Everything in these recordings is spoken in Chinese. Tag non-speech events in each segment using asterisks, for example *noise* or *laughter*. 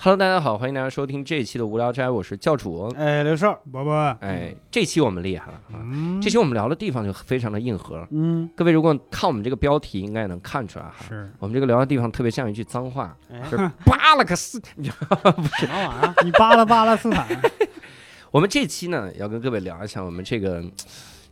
Hello，大家好，欢迎大家收听这一期的无聊斋，我是教主。哎，刘少，伯伯，哎，这期我们厉害了啊！嗯，这期我们聊的地方就非常的硬核，嗯，各位如果看我们这个标题，应该也能看出来哈。是我们这个聊的地方特别像一句脏话，哎，就是巴了个斯。什么玩意儿？你巴拉巴拉斯坦，*laughs* 我们这期呢要跟各位聊一下我们这个。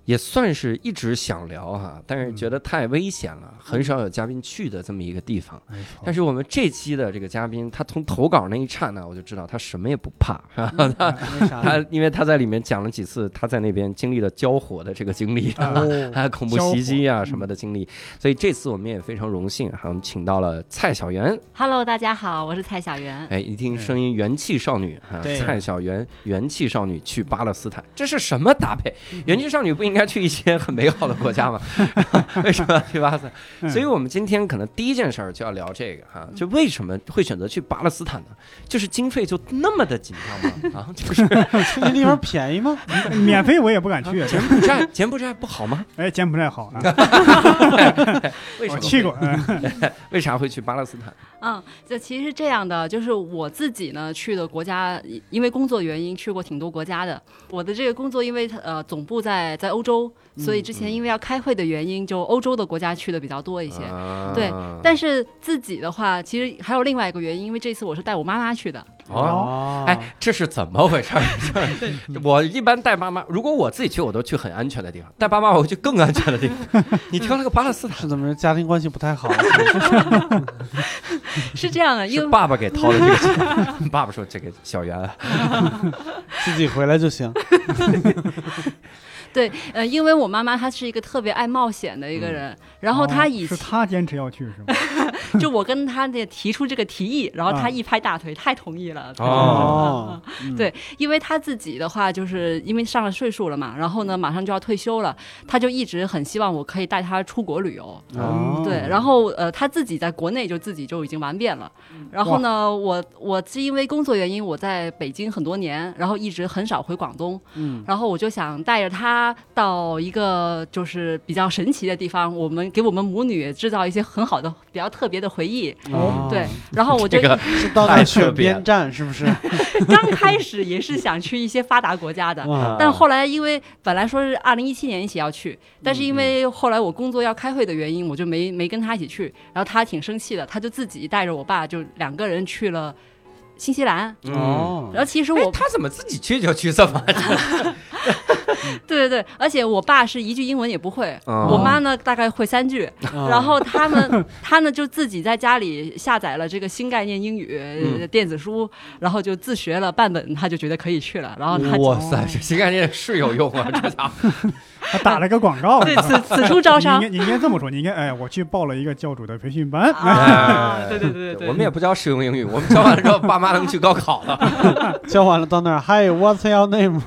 也算是一直想聊哈，但是觉得太危险了，很少有嘉宾去的这么一个地方。但是我们这期的这个嘉宾，他从投稿那一刹那，我就知道他什么也不怕？*laughs* 他？他因为他在里面讲了几次他在那边经历了交火的这个经历，哦，还 *laughs* 有恐怖袭击啊什么的经历，所以这次我们也非常荣幸，哈，我们请到了蔡小媛，Hello，大家好，我是蔡小媛。哎，一听声音元气少女啊，蔡小媛元气少女去巴勒斯坦，这是什么搭配？元气少女不应该去一些很美好的国家嘛？*laughs* 为什么要去巴勒斯坦？嗯所以我们今天可能第一件事儿就要聊这个哈，就为什么会选择去巴勒斯坦呢？就是经费就那么的紧张吗？*laughs* 啊，就是 *laughs* 去那地方便宜吗？免费我也不敢去。柬埔寨柬埔寨不好吗？哎，柬埔寨好啊，为什么？我去过。嗯为啥会去巴勒斯坦？嗯，这其实是这样的，就是我自己呢去的国家，因为工作原因去过挺多国家的。我的这个工作因为呃总部在在欧洲，所以之前因为要开会的原因，就欧洲的国家去的比较多一些。啊对但是自己的话，其实还有另外一个原因，因为这次我是带我妈妈去的。哦，哎，，这是怎么回事儿？*laughs* 我一般带妈妈，如果我自己去，我都去很安全的地方；带爸妈，我会去更安全的地方。*laughs* 你挑了个巴勒斯坦，是怎么着？家庭关系不太好，*laughs* 是这样的，因为爸爸给掏的这个钱。爸爸说：“这个小袁啊，自己回来就行。对，呃，因为我妈妈她是一个特别爱冒险的一个人，然后他以哦是、他坚持要去是吗？*laughs* 就我跟他那提出这个提议，然后她啊一拍大腿，太同意了。哦嗯对，因为他自己的话，就是因为上了岁数了嘛，然后呢，马上就要退休了，他就一直很希望我可以带他出国旅游。哦，对，然后呃，他自己在国内就自己就已经玩遍了。然后呢，我我是因为工作原因，我在北京很多年，然后一直很少回广东。嗯，然后我就想带着他到一个就是比较神奇的地方，我们给我们母女制造一些很好的、比较特别的回忆。哦对，然后我就这个 *laughs* 是到那选边站是不是？*laughs* 刚开始也是想去一些发达国家的，啊但后来因为本来说是二零一七年一起要去，但是因嗯为后来我工作要开会的原因，我就没没跟他一起去。然后他挺生气的，他就自己带着我爸就两个人去了新西兰。哦。哦然后其实哎我，他怎么自己去就去这么？*laughs* *laughs* 对对对，而且我爸是一句英文也不会，哦我妈呢大概会三句。哦然后他们 *laughs* 他呢就自己在家里下载了这个新概念英语、电子书，然后就自学了半本，他就觉得可以去了。然后他就哇塞，这新概念是有用啊！*laughs* 这家伙，他打了个广告。对此此处招商你应该你应该这么说，你应该哎，我去报了一个教主的培训班。啊，哎对对对对对，我们也不教实用英语，我们教完了之后，爸妈能去高考了。教完了到那儿，Hi，What's your name？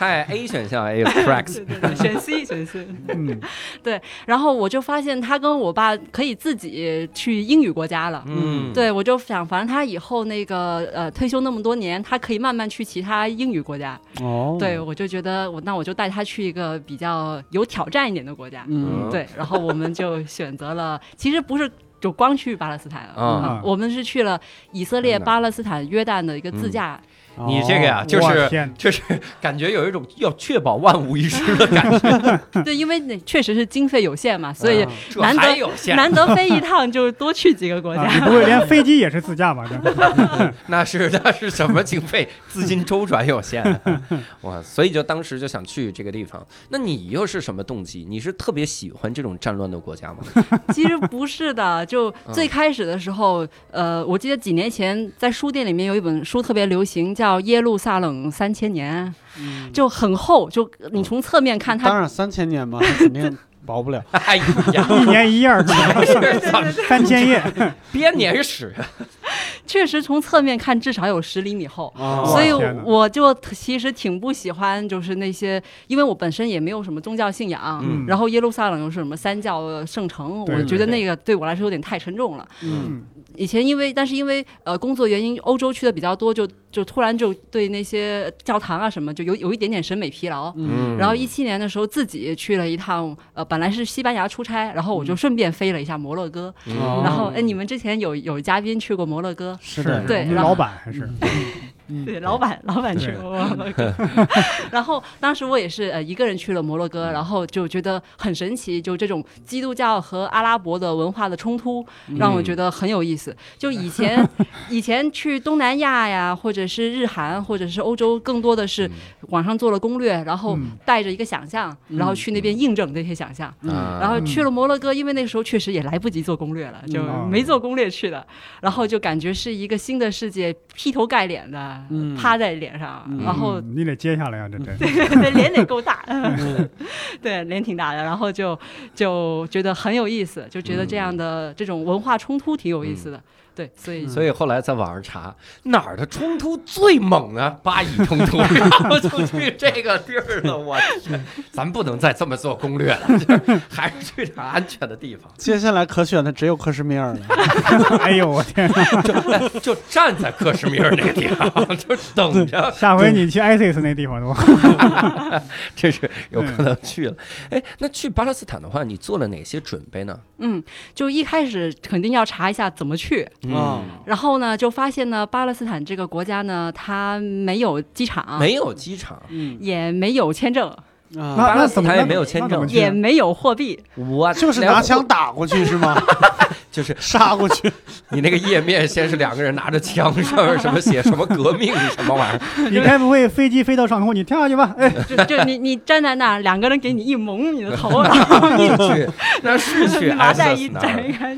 嗨，A 选项 A *laughs* cracks，对对对，选 C 选 C。嗯，*laughs* 然后我就发现他跟我爸可以自己去英语国家了。嗯，对，我就想，反正他以后那个呃退休那么多年，他可以慢慢去其他英语国家。哦，对，我就觉得我那我就带他去一个比较有挑战一点的国家。嗯，对，然后我们就选择了，其实不是就光去巴勒斯坦了啊，我们是去了以色列、嗯巴勒斯坦、约旦的一个自驾。哦你这个呀，就是天，就是 *laughs* 感觉有一种要确保万无一失的感觉，*laughs* *laughs* 对，因为那确实是经费有限嘛，所以难得还有限，难得飞一趟就多去几个国家。啊你不会连飞机也是自驾吧？这那是那是什么经费？资金周转有限，哇！所以就当时就想去这个地方。那你又是什么动机？你是特别喜欢这种战乱的国家吗？其实不是的，就最开始的时候，呃，我记得几年前在书店里面有一本书特别流行，叫《耶路撒冷三千年》，嗯。就很厚，就你从侧面看它，当然三千年嘛，肯定 *laughs* 薄不了。哎呀，*laughs* 一年一页儿，*laughs* 三千页，编年史，确实从侧面看至少有十厘米厚。啊所以我就其实挺不喜欢，就是那些，因为我本身也没有什么宗教信仰，嗯。然后耶路撒冷又是什么三教圣城，对我觉得那个对我来说有点太沉重了。嗯。以前因为但是因为呃工作原因，欧洲去的比较多，就就突然就对那些教堂啊什么就有有一点点审美疲劳。嗯然后一七年的时候自己去了一趟，呃，本来是西班牙出差，然后我就顺便飞了一下摩洛哥。哦然后哎，你们之前有有嘉宾去过摩洛哥？是的，对老板还是 *laughs* 对，老板 *laughs* 老板去摩洛哥，然后当时我也是呃一个人去了摩洛哥，然后就觉得很神奇，就这种基督教和阿拉伯的文化的冲突，让我觉得很有意思。就以前 *laughs* 以前去东南亚呀，或者是日韩，或者是欧洲，更多的是网上做了攻略，然后嗯。带着一个想象，然后去那边印证这些想象。啊然后去了摩洛哥，因为那个时候确实也来不及做攻略了，就嗯。没做攻略去的，然后就感觉是一个新的世界，劈头盖脸的嗯。趴在脸上，嗯。然后嗯你得接下来啊，这真对脸得够大，*laughs* 对脸挺大的，然后就就觉得很有意思，就觉得这样的这种文化冲突挺有意思的，对，所以所以后来在网上查哪儿的冲突最猛呢？巴以冲突，*laughs* 然后就去这个地儿了。我天，咱不能再这么做攻略了，*laughs* 还是去点安全的地方，接下来可选的只有克什米尔了。*laughs* 哎呦我天，就就站在克什米尔那个地方，就等着，下回你去 ISIS 那地方的话。这是有可能去了。哎，那去巴勒斯坦的话，你做了哪些准备呢？嗯，就一开始肯定要查一下怎么去，啊然后呢就发现呢，巴勒斯坦这个国家呢，它没有机场，没有机场，嗯。也没有签证，啊，巴勒斯坦也没有签证。也没有货币，我就是拿枪，打过去是吗？*laughs* 就是杀过去。你那个页面先是两个人拿着枪，上面什么写什么革命什么玩意儿，*laughs* 你该不会飞机飞到上空，你跳下去吧？哎，就就你你站在那儿，两个人给你一蒙你的头，*laughs* 然后你就去，那是去麻袋一 ISIS 那摘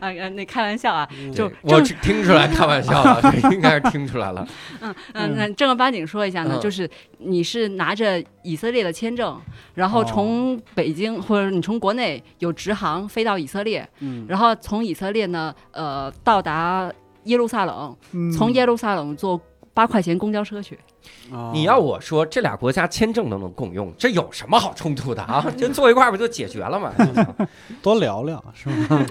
啊呃那开玩笑啊，就我只听出来开玩笑了，*laughs* 这应该是听出来了。嗯嗯，那正儿八经说一下呢，嗯。就是你是拿着以色列的签证，然后哦。从北京、或者你从国内有直航飞到以色列，嗯。然后从以色列呢，呃，到达耶路撒冷，嗯。从耶路撒冷坐八块钱公交车去。哦你要我说，这俩国家签证都能共用，这有什么好冲突的啊？*laughs* 就坐一块儿不就解决了吗？*laughs* 多聊聊是吗？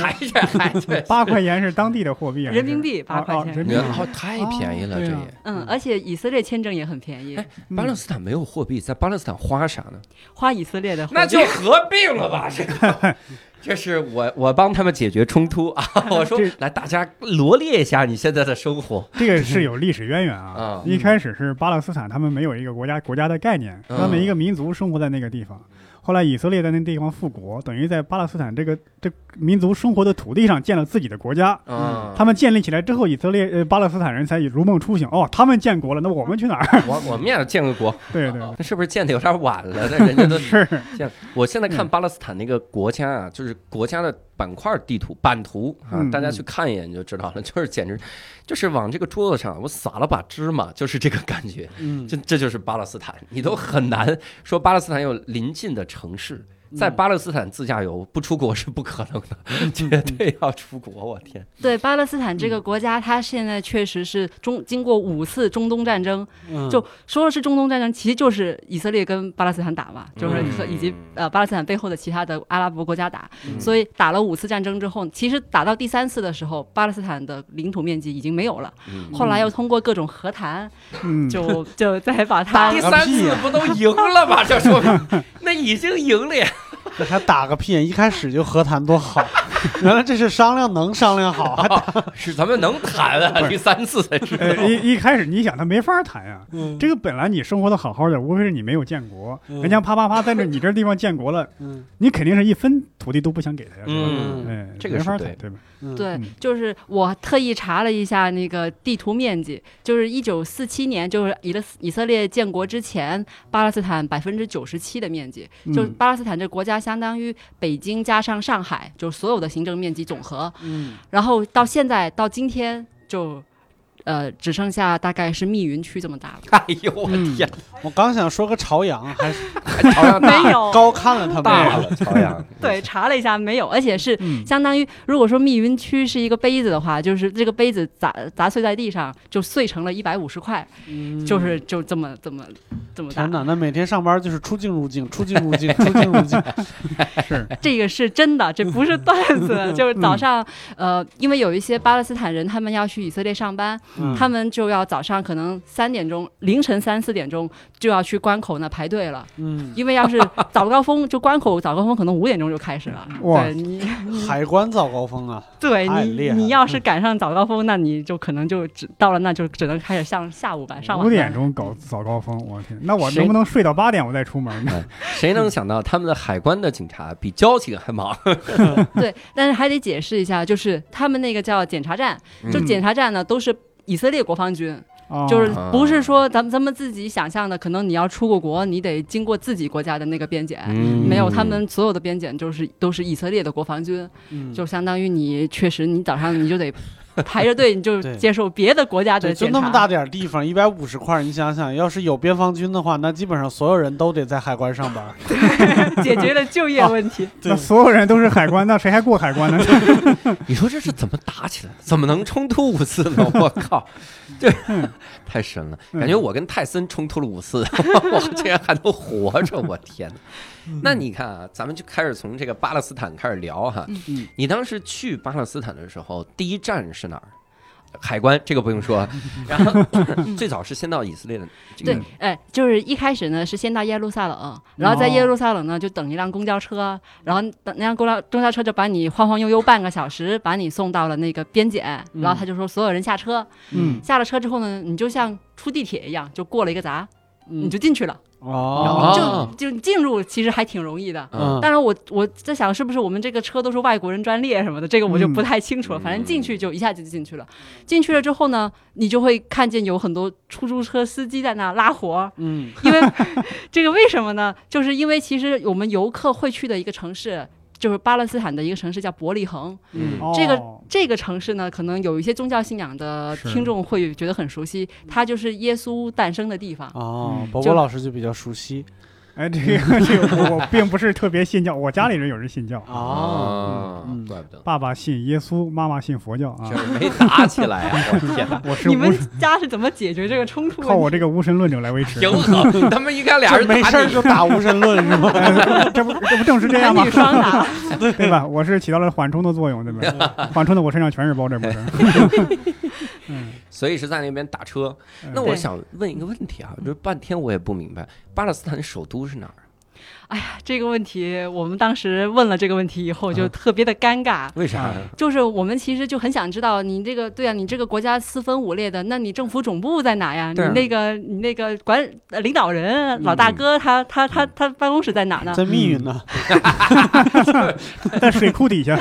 还 *laughs* 是还是，八块钱是当地的货币啊，人民币八块钱人民币哦，太便宜了，这也。嗯，而且以色列签证也很便宜哎，巴勒斯坦没有货币，在巴勒斯坦花啥呢？花以色列的那就合并了吧，这个。这是我我帮他们解决冲突啊！*laughs* 我说来，大家罗列一下你现在的生活。这个是有历史渊源啊 *laughs* 啊。一开始是巴勒斯坦，他们没有一个国家国家的概念，嗯他们一个民族生活在那个地方。后来以色列在那地方复国，等于在巴勒斯坦这个这民族生活的土地上建了自己的国家。嗯，他们建立起来之后，以色列呃巴勒斯坦人才如梦初醒，哦，他们建国了，那我们去哪儿？*laughs* 我我们也建个国，对对，那是不是建的有点晚了？那人家都 *laughs* 是建。我现在看巴勒斯坦那个国家啊，就是国家的板块地图版图啊，嗯大家去看一眼就知道了，*laughs* 就是简直就是往这个桌子上我撒了把芝麻，就是这个感觉。嗯这这就是巴勒斯坦，你都很难说巴勒斯坦有邻近的城市。在巴勒斯坦自驾游不出国是不可能的，*laughs* 绝对要出国！我天，对巴勒斯坦这个国家，它现在确实是中经过五次中东战争，嗯就说的是中东战争，其实就是以色列跟巴勒斯坦打嘛，就是和以及呃巴勒斯坦背后的其他的阿拉伯国家打，所以打了五次战争之后，其实打到第三次的时候，巴勒斯坦的领土面积已经没有了。嗯后来又通过各种和谈，嗯，就就再把 *laughs* 它第三次不都赢了吗？这说明 *laughs* 那已经赢了呀！这还打个屁！一开始就和谈多好，*laughs* 原来这是商量能商量好，还打是咱们能谈啊，第三次才知道。呃，一一开始你想他没法谈呀、嗯这个本来你生活的好好的，无非是你没有建国，嗯人家啪啪啪在这你这地方建国了，嗯你肯定是一分土地都不想给他呀，嗯哎，这个是对没法谈，对吧？嗯对嗯，就是我特意查了一下那个地图面积，就是一九四七年，就是以色以色列建国之前，巴勒斯坦百分之九十七的面积，就是巴勒斯坦这国家相当于北京加上上海，就是所有的行政面积总和。嗯然后到现在到今天就。呃，只剩下大概是密云区这么大了。*laughs* 哎呦我嗯天，我刚想说个朝阳，还是 *laughs* 朝阳没有，高看了他们。大了，朝阳对，查了一下没有，而且是嗯相当于，如果说密云区是一个杯子的话，就是这个杯子砸砸碎在地上，就碎成了一百五十块，嗯就是就这么这么这么大天。哪，那每天上班就是出境入境，*laughs* 出境入境，出境入境。是这个是真的，这不是段子。就是早上，呃，因为有一些巴勒斯坦人，他们要去以色列上班，嗯他们就要早上可能三点钟，凌晨三四点钟就要去关口那排队了。嗯，因为要是早高峰，就关口早高峰可能五点钟就开始了。哇对你，海关早高峰啊，对你你要是赶上早高峰，那你就可能就只到了那就只能开始上下午班上午五。点钟搞早高峰，我天，那我能不能睡到八点我再出门呢？谁能想到他们的海关的警察比交警还忙？*laughs* 对，但是还得解释一下，就是他们那个叫检查站，就嗯检查站呢都是以色列国防军，哦。就是不是说咱们咱们自己想象的，可能你要出过国，你得经过自己国家的那个边检。嗯。没有，他们所有的边检就是都是以色列的国防军，嗯，就相当于你确实你早上你就得 *laughs* 排着队，你就接受别的国家的，就检查。那么大点地方，一百五十块，你想想，要是有边防军的话，那基本上所有人都得在海关上班。*laughs* 解决了就业问题。那所有人都是海关，那谁还过海关呢？*laughs* 你说这是怎么打起来的？怎么能冲突五次呢？我靠，这太神了！嗯感觉我跟泰森冲突了五次，我竟然还能活着！我天哪！那你看啊，咱们就开始从这个巴勒斯坦开始聊哈。嗯。你当时去巴勒斯坦的时候，第一站是哪儿？海关这个不用说，*laughs* 然后最早是先到以色列的这个对，哎，就是一开始呢是先到耶路撒冷，然后在耶路撒冷呢就等一辆公交车，然后等那辆公交公交车就把你晃晃悠悠半个小时，把你送到了那个边检，然后他就说所有人下车，嗯，下了车之后呢，你就像出地铁一样，就过了一个闸，你就进去了，就就进入其实还挺容易的。嗯当然我，我在想，是不是我们这个车都是外国人专列什么的，这个我就嗯不太清楚了。嗯反正进去就一下就进去了。进去了之后呢，你就会看见有很多出租车司机在那拉活儿，嗯因为 *laughs* 这个为什么呢？就是因为其实我们游客会去的一个城市，就是巴勒斯坦的一个城市叫伯利恒。嗯。这个哦这个城市呢，可能有一些宗教信仰的听众会觉得很熟悉，它就是耶稣诞生的地方。哦嗯，伯就伯老师就比较熟悉哎，这个这个我我并不是特别信教，我家里人有人信教，啊，嗯，怪不得爸爸信耶稣，妈妈信佛教啊没打起来啊！我天哪，我是你们家是怎么解决这个冲突问题？靠我这个无神论者来维持。挺好，他们应该俩人 *laughs* 打没事就打无神论是吗？哎这不这不正是这样吗？双打。*laughs* 对吧？我是起到了缓冲的作用，对吧？*laughs* 缓冲的我身上全是包，这不是？嗯，所以是在那边打车。嗯那我想问一个问题啊，就是半天我也不明白，巴勒斯坦首都是哪儿？哎呀，这个问题我们当时问了这个问题以后，就啊特别的尴尬。为啥呀？就是我们其实就很想知道，你这个对啊，你这个国家四分五裂的，那你政府总部在哪呀？你那个你那个管呃领导人老大哥他他他他办公室在哪呢？在密云呢，*laughs* 在水库底下。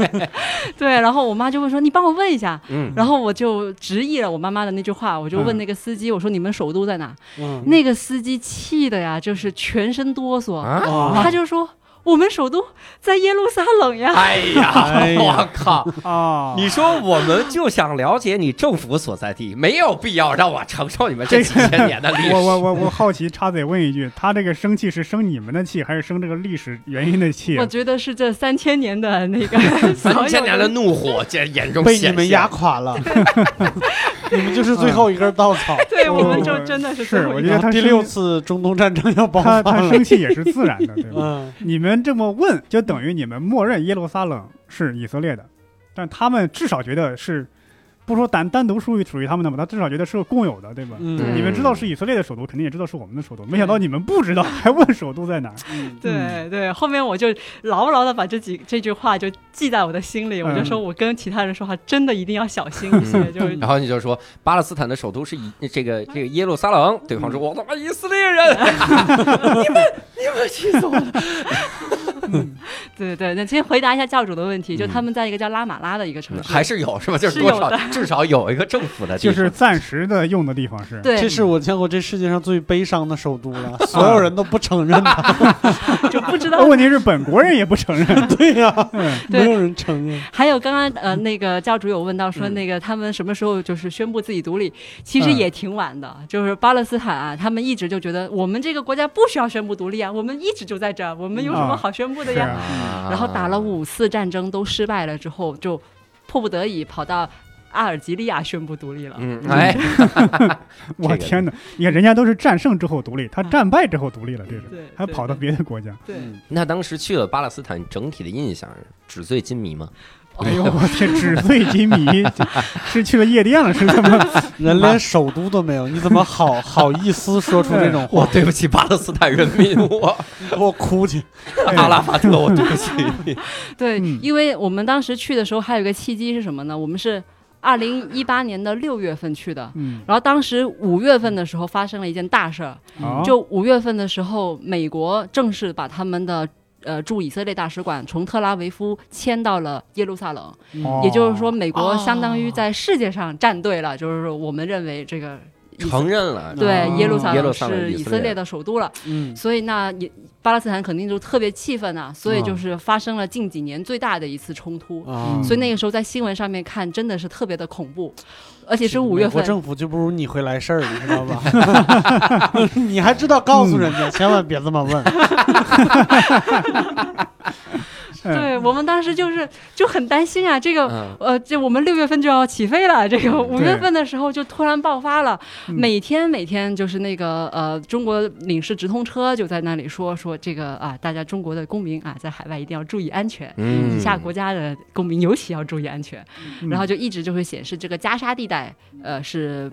*laughs* 对，然后我妈就会说你帮我问一下，嗯，然后我就直译了我妈妈的那句话，我就问嗯那个司机，我说你们首都在哪？嗯，那个司机气的呀，就是全身哆嗦，啊，哦他就说我们首都在耶路撒冷呀。哎呀，*laughs* 哎呀我靠！啊，你说我们就想了解你政府所在地，没有必要让我承受你们这几千年的历史。*laughs* 我我我我好奇，插嘴问一句，他这个生气是生你们的气，还是生这个历史原因的气啊我？觉得是这三千年的那个 *laughs* 三千年的怒火这眼中被你们压垮了，*laughs* 你们就是最后一根稻草。对，我们就真的是是最后一个我觉得他第六次中东战争要爆发他发。生气也是自然的，对吧？嗯，你们这么问，就等于你们默认耶路撒冷是以色列的，但他们至少觉得是，不说单单独属于属于他们的嘛，他至少觉得是共有的，对吧？嗯。你们知道是以色列的首都，肯定也知道是我们的首都，没想到你们不知道，还问首都在哪儿？嗯。对对，后面我就牢牢的把这几这句话就记在我的心里，我就嗯说我跟其他人说话真的一定要小心一些，*laughs* 就是然后你就说巴勒斯坦的首都是以这个这个耶路撒冷，对方说我他妈以色列人，*laughs* 你们你们气死我了。*laughs* *laughs* 对对，那先回答一下教主的问题，就嗯他们在一个叫拉玛拉的一个城市，还是有是吧？就是是多少有的 *laughs* 至少有一个政府的地方，就是暂时的用的地方是。对，这是我见过这世界上最悲伤的首都了，*laughs* 所有人都不承认它。就不知道。问题是本国人也不承认。对呀，没有人承认。还有刚刚呃那个教主有问到说嗯那个他们什么时候就是宣布自己独立，其实嗯也挺晚的，就是巴勒斯坦啊，他们一直就觉得我们这个国家不需要宣布独立啊，我们一直就在这儿，我们有什么好宣布的呀？然后打了五次战争都失败了之后，就迫不得已跑到阿尔及利亚宣布独立了。嗯，哎，*laughs* 我天哪！你看人家都是战胜之后独立，他嗯战败之后独立了，这是还跑到别的国家。对。嗯那当时去了巴勒斯坦，整体的印象纸醉金迷吗？*laughs* 哎呦我天，纸醉金迷，*laughs* 是去了夜店了，是这么？*laughs* 人连首都都没有，你怎么好好意思说出这种我话？对不起巴勒斯坦人民，我给我哭去！阿拉法特，我对不起你。对，嗯因为我们当时去的时候还有一个契机是什么呢？我们是二零一八年的六月份去的，嗯，然后当时五月份的时候发生了一件大事儿，好，就五月份的时候，美国正式把他们的。呃，驻以色列大使馆从特拉维夫迁到了耶路撒冷，哦也就是说，美国哦。相当于在世界上站队了，就是说我们认为这个承认了，对哦耶路撒冷是以色列的首都了，嗯，所以那也巴勒斯坦肯定就特别气愤呐，所以嗯。就是发生了近几年最大的一次冲突。啊，所以那个时候在新闻上面看，真的是特别的恐怖，而且是五月份。美国政府就不如你会来事儿，你知道吧？*laughs* 你还知道告诉人家，*laughs* 千万别这么问。*laughs* 嗯。对我们当时就是就很担心啊，这个嗯，呃，这我们六月份就要起飞了，这个嗯。五月份的时候就突然爆发了，嗯。每天每天就是那个呃中国领事直通车就在那里说说这个啊，大家中国的公民啊在海外一定要注意安全。嗯。以下国家的公民尤其要注意安全，嗯。然后就一直就会显示这个加沙地带，呃是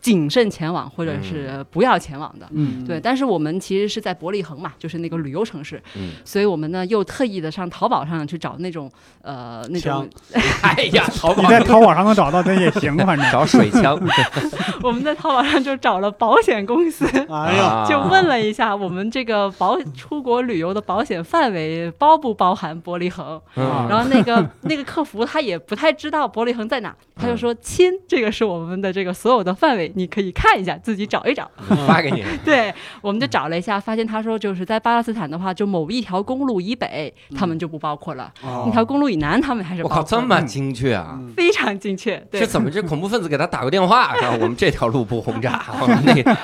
谨慎前往或者是不要前往的。嗯。对，但是我们其实是在伯利恒嘛，就是那个旅游城市，嗯。所以我们呢又特意的上淘宝上去找那种呃那种，*laughs* 哎呀，*laughs* 淘宝。你在淘宝上能找到，那也行，反正。找水枪，*laughs* 我们在淘宝上就找了保险公司，哎呀，啊。就问了一下我们这个保出国旅游的保险范围包不包含伯利恒，嗯。然后那个那个客服他也不太知道伯利恒在哪，他就说亲，这个是我们的这个所有的范围，你可以看一下，自己找一找。发给你，*laughs* 对，我们就找了一下，发现他说就是在巴勒斯坦的话，就某一条公路以北，他们就不包括了；哦那条公路以南，他们还是我靠，包括的。这么精确啊！嗯非常精确，对这，怎么这恐怖分子给他打个电话，让我们这条路不轰炸？*laughs* 我们那个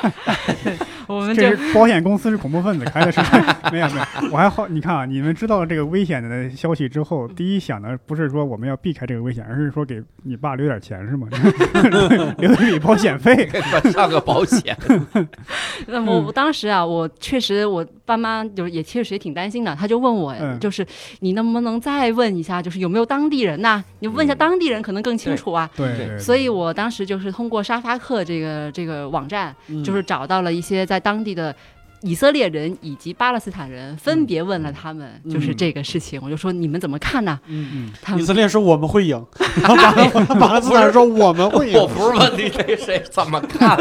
我们这是保险公司是恐怖分子开的是吧？没有没有，我还好，你看啊，你们知道了这个危险的消息之后，第一想的不是说我们要避开这个危险，而是说给你爸留点钱是吗？*laughs* 留一笔保险费。给他上个保险，*laughs* 那么我当时啊，我确实我爸妈就是也确实也挺担心的，他就问我，嗯就是你能不能再问一下，就是有没有当地人呐、你问一下嗯当地人可能更清楚啊。对对对，所以我当时就是通过沙发客这个这个网站，嗯就是找到了一些在在当地的。以色列人以及巴勒斯坦人分别问了他们，嗯就是这个事情，我就说你们怎么看呢？嗯嗯他们以色列说我们会赢，然后巴勒 *laughs* 斯坦人说我们会赢我。不是问你这谁怎么看，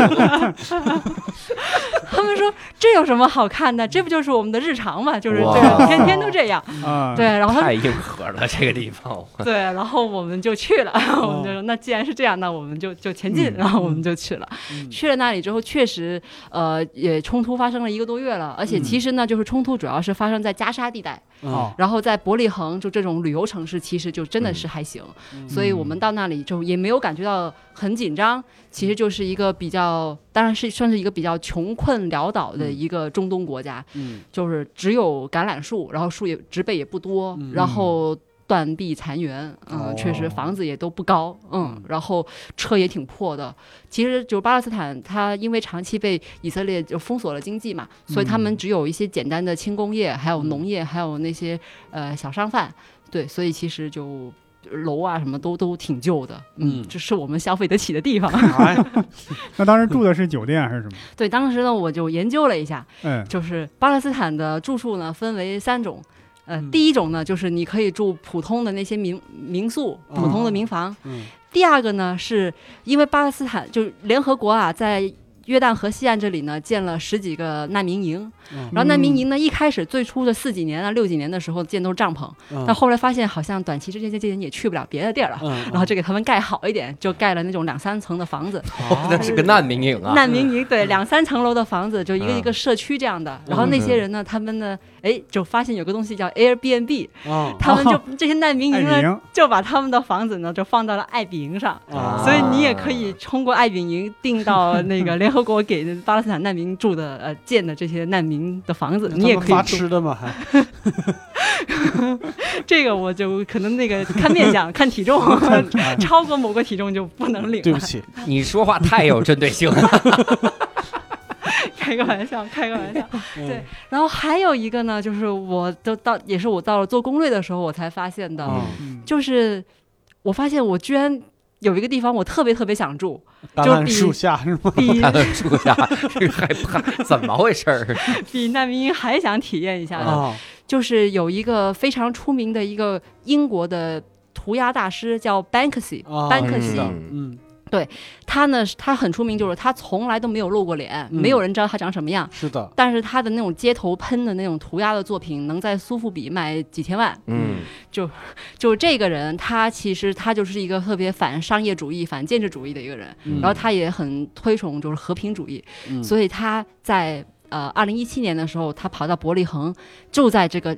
他们说这有什么好看的？这不就是我们的日常嘛？就是天天都这样。啊，对，然后太硬核了这个地方。对，然后我们就去了，*laughs* 我们就说那既然是这样，那我们就就前进，嗯然后我们就去了。嗯去了那里之后，确实，呃，也冲突发生了一个多月了，而且嗯。其实呢，就是冲突主要是发生在加沙地带，哦，然后在伯利恒就这种旅游城市，其实就真的是还行，嗯。所以我们到那里就也没有感觉到很紧张，其实就是一个比较，当然是算是一个比较穷困潦倒的一个中东国家，嗯。就是只有橄榄树，然后树也植被也不多，嗯。然后断壁残垣，嗯，哦确实房子也都不高，嗯嗯，然后车也挺破的。其实就巴勒斯坦，它因为长期被以色列就封锁了经济嘛，所以他们只有一些简单的轻工业，还有农业，还有那些呃小商贩，对，所以其实就。楼啊，什么都都挺旧的，嗯，嗯这是我们消费得起的地方。*laughs* 哎，*laughs* 那当时住的是酒店还是什么？对，当时呢，我就研究了一下，嗯就是巴勒斯坦的住宿呢分为三种，呃，嗯。第一种呢就是你可以住普通的那些民民宿、普通的民房。嗯。第二个呢是因为巴勒斯坦就是联合国啊在。约旦河西岸这里呢，建了十几个难民营，嗯。然后难民营呢，一开始最初的四几年啊、六几年的时候建都是帐篷，嗯。但后来发现好像短期之间这些人也去不了别的地儿了，嗯，然后就给他们盖好一点，就盖了那种两三层的房子，那是个难民营啊！难民营对两三层楼的房子，就一个嗯。一个社区这样的。然后那些人呢，他们呢哎，就发现有个东西叫 Airbnb，啊他们就 *laughs* 这些难民营呢，就把他们的房子呢就放到了爱彼营上。啊所以你也可以通过爱彼营订到那个联合国给巴勒斯坦难民住的呃建的这些难民的房子，你也可以住。吃的吗？还这个我就可能那个看面相、看体重，*laughs* *laughs* 超过某个体重就不能领了。对不起，你说话太有针对性了。开个玩笑，*laughs* 开个玩笑。嗯对，然后还有一个呢，就是我都到也是我到了做攻略的时候我才发现的，就是我发现我居然有一个地方我特别特别想住，橄榄树下是吗？比他的住下是害怕，怎么回事儿？*laughs* 比难民营还想体验一下的，啊就是有一个非常出名的一个英国的涂鸦大师叫 Banksy，、啊，班克西知道嗯嗯，他呢他很出名，就是他从来都没有露过脸，嗯没有人知道他长什么样。是的，但是他的那种街头喷的那种涂鸦的作品，能在苏富比卖几千万。嗯就就这个人，他其实他就是一个特别反商业主义、反建制主义的一个人，嗯然后他也很推崇就是和平主义，嗯所以他在呃二零一七年的时候，他跑到伯利恒，就在这个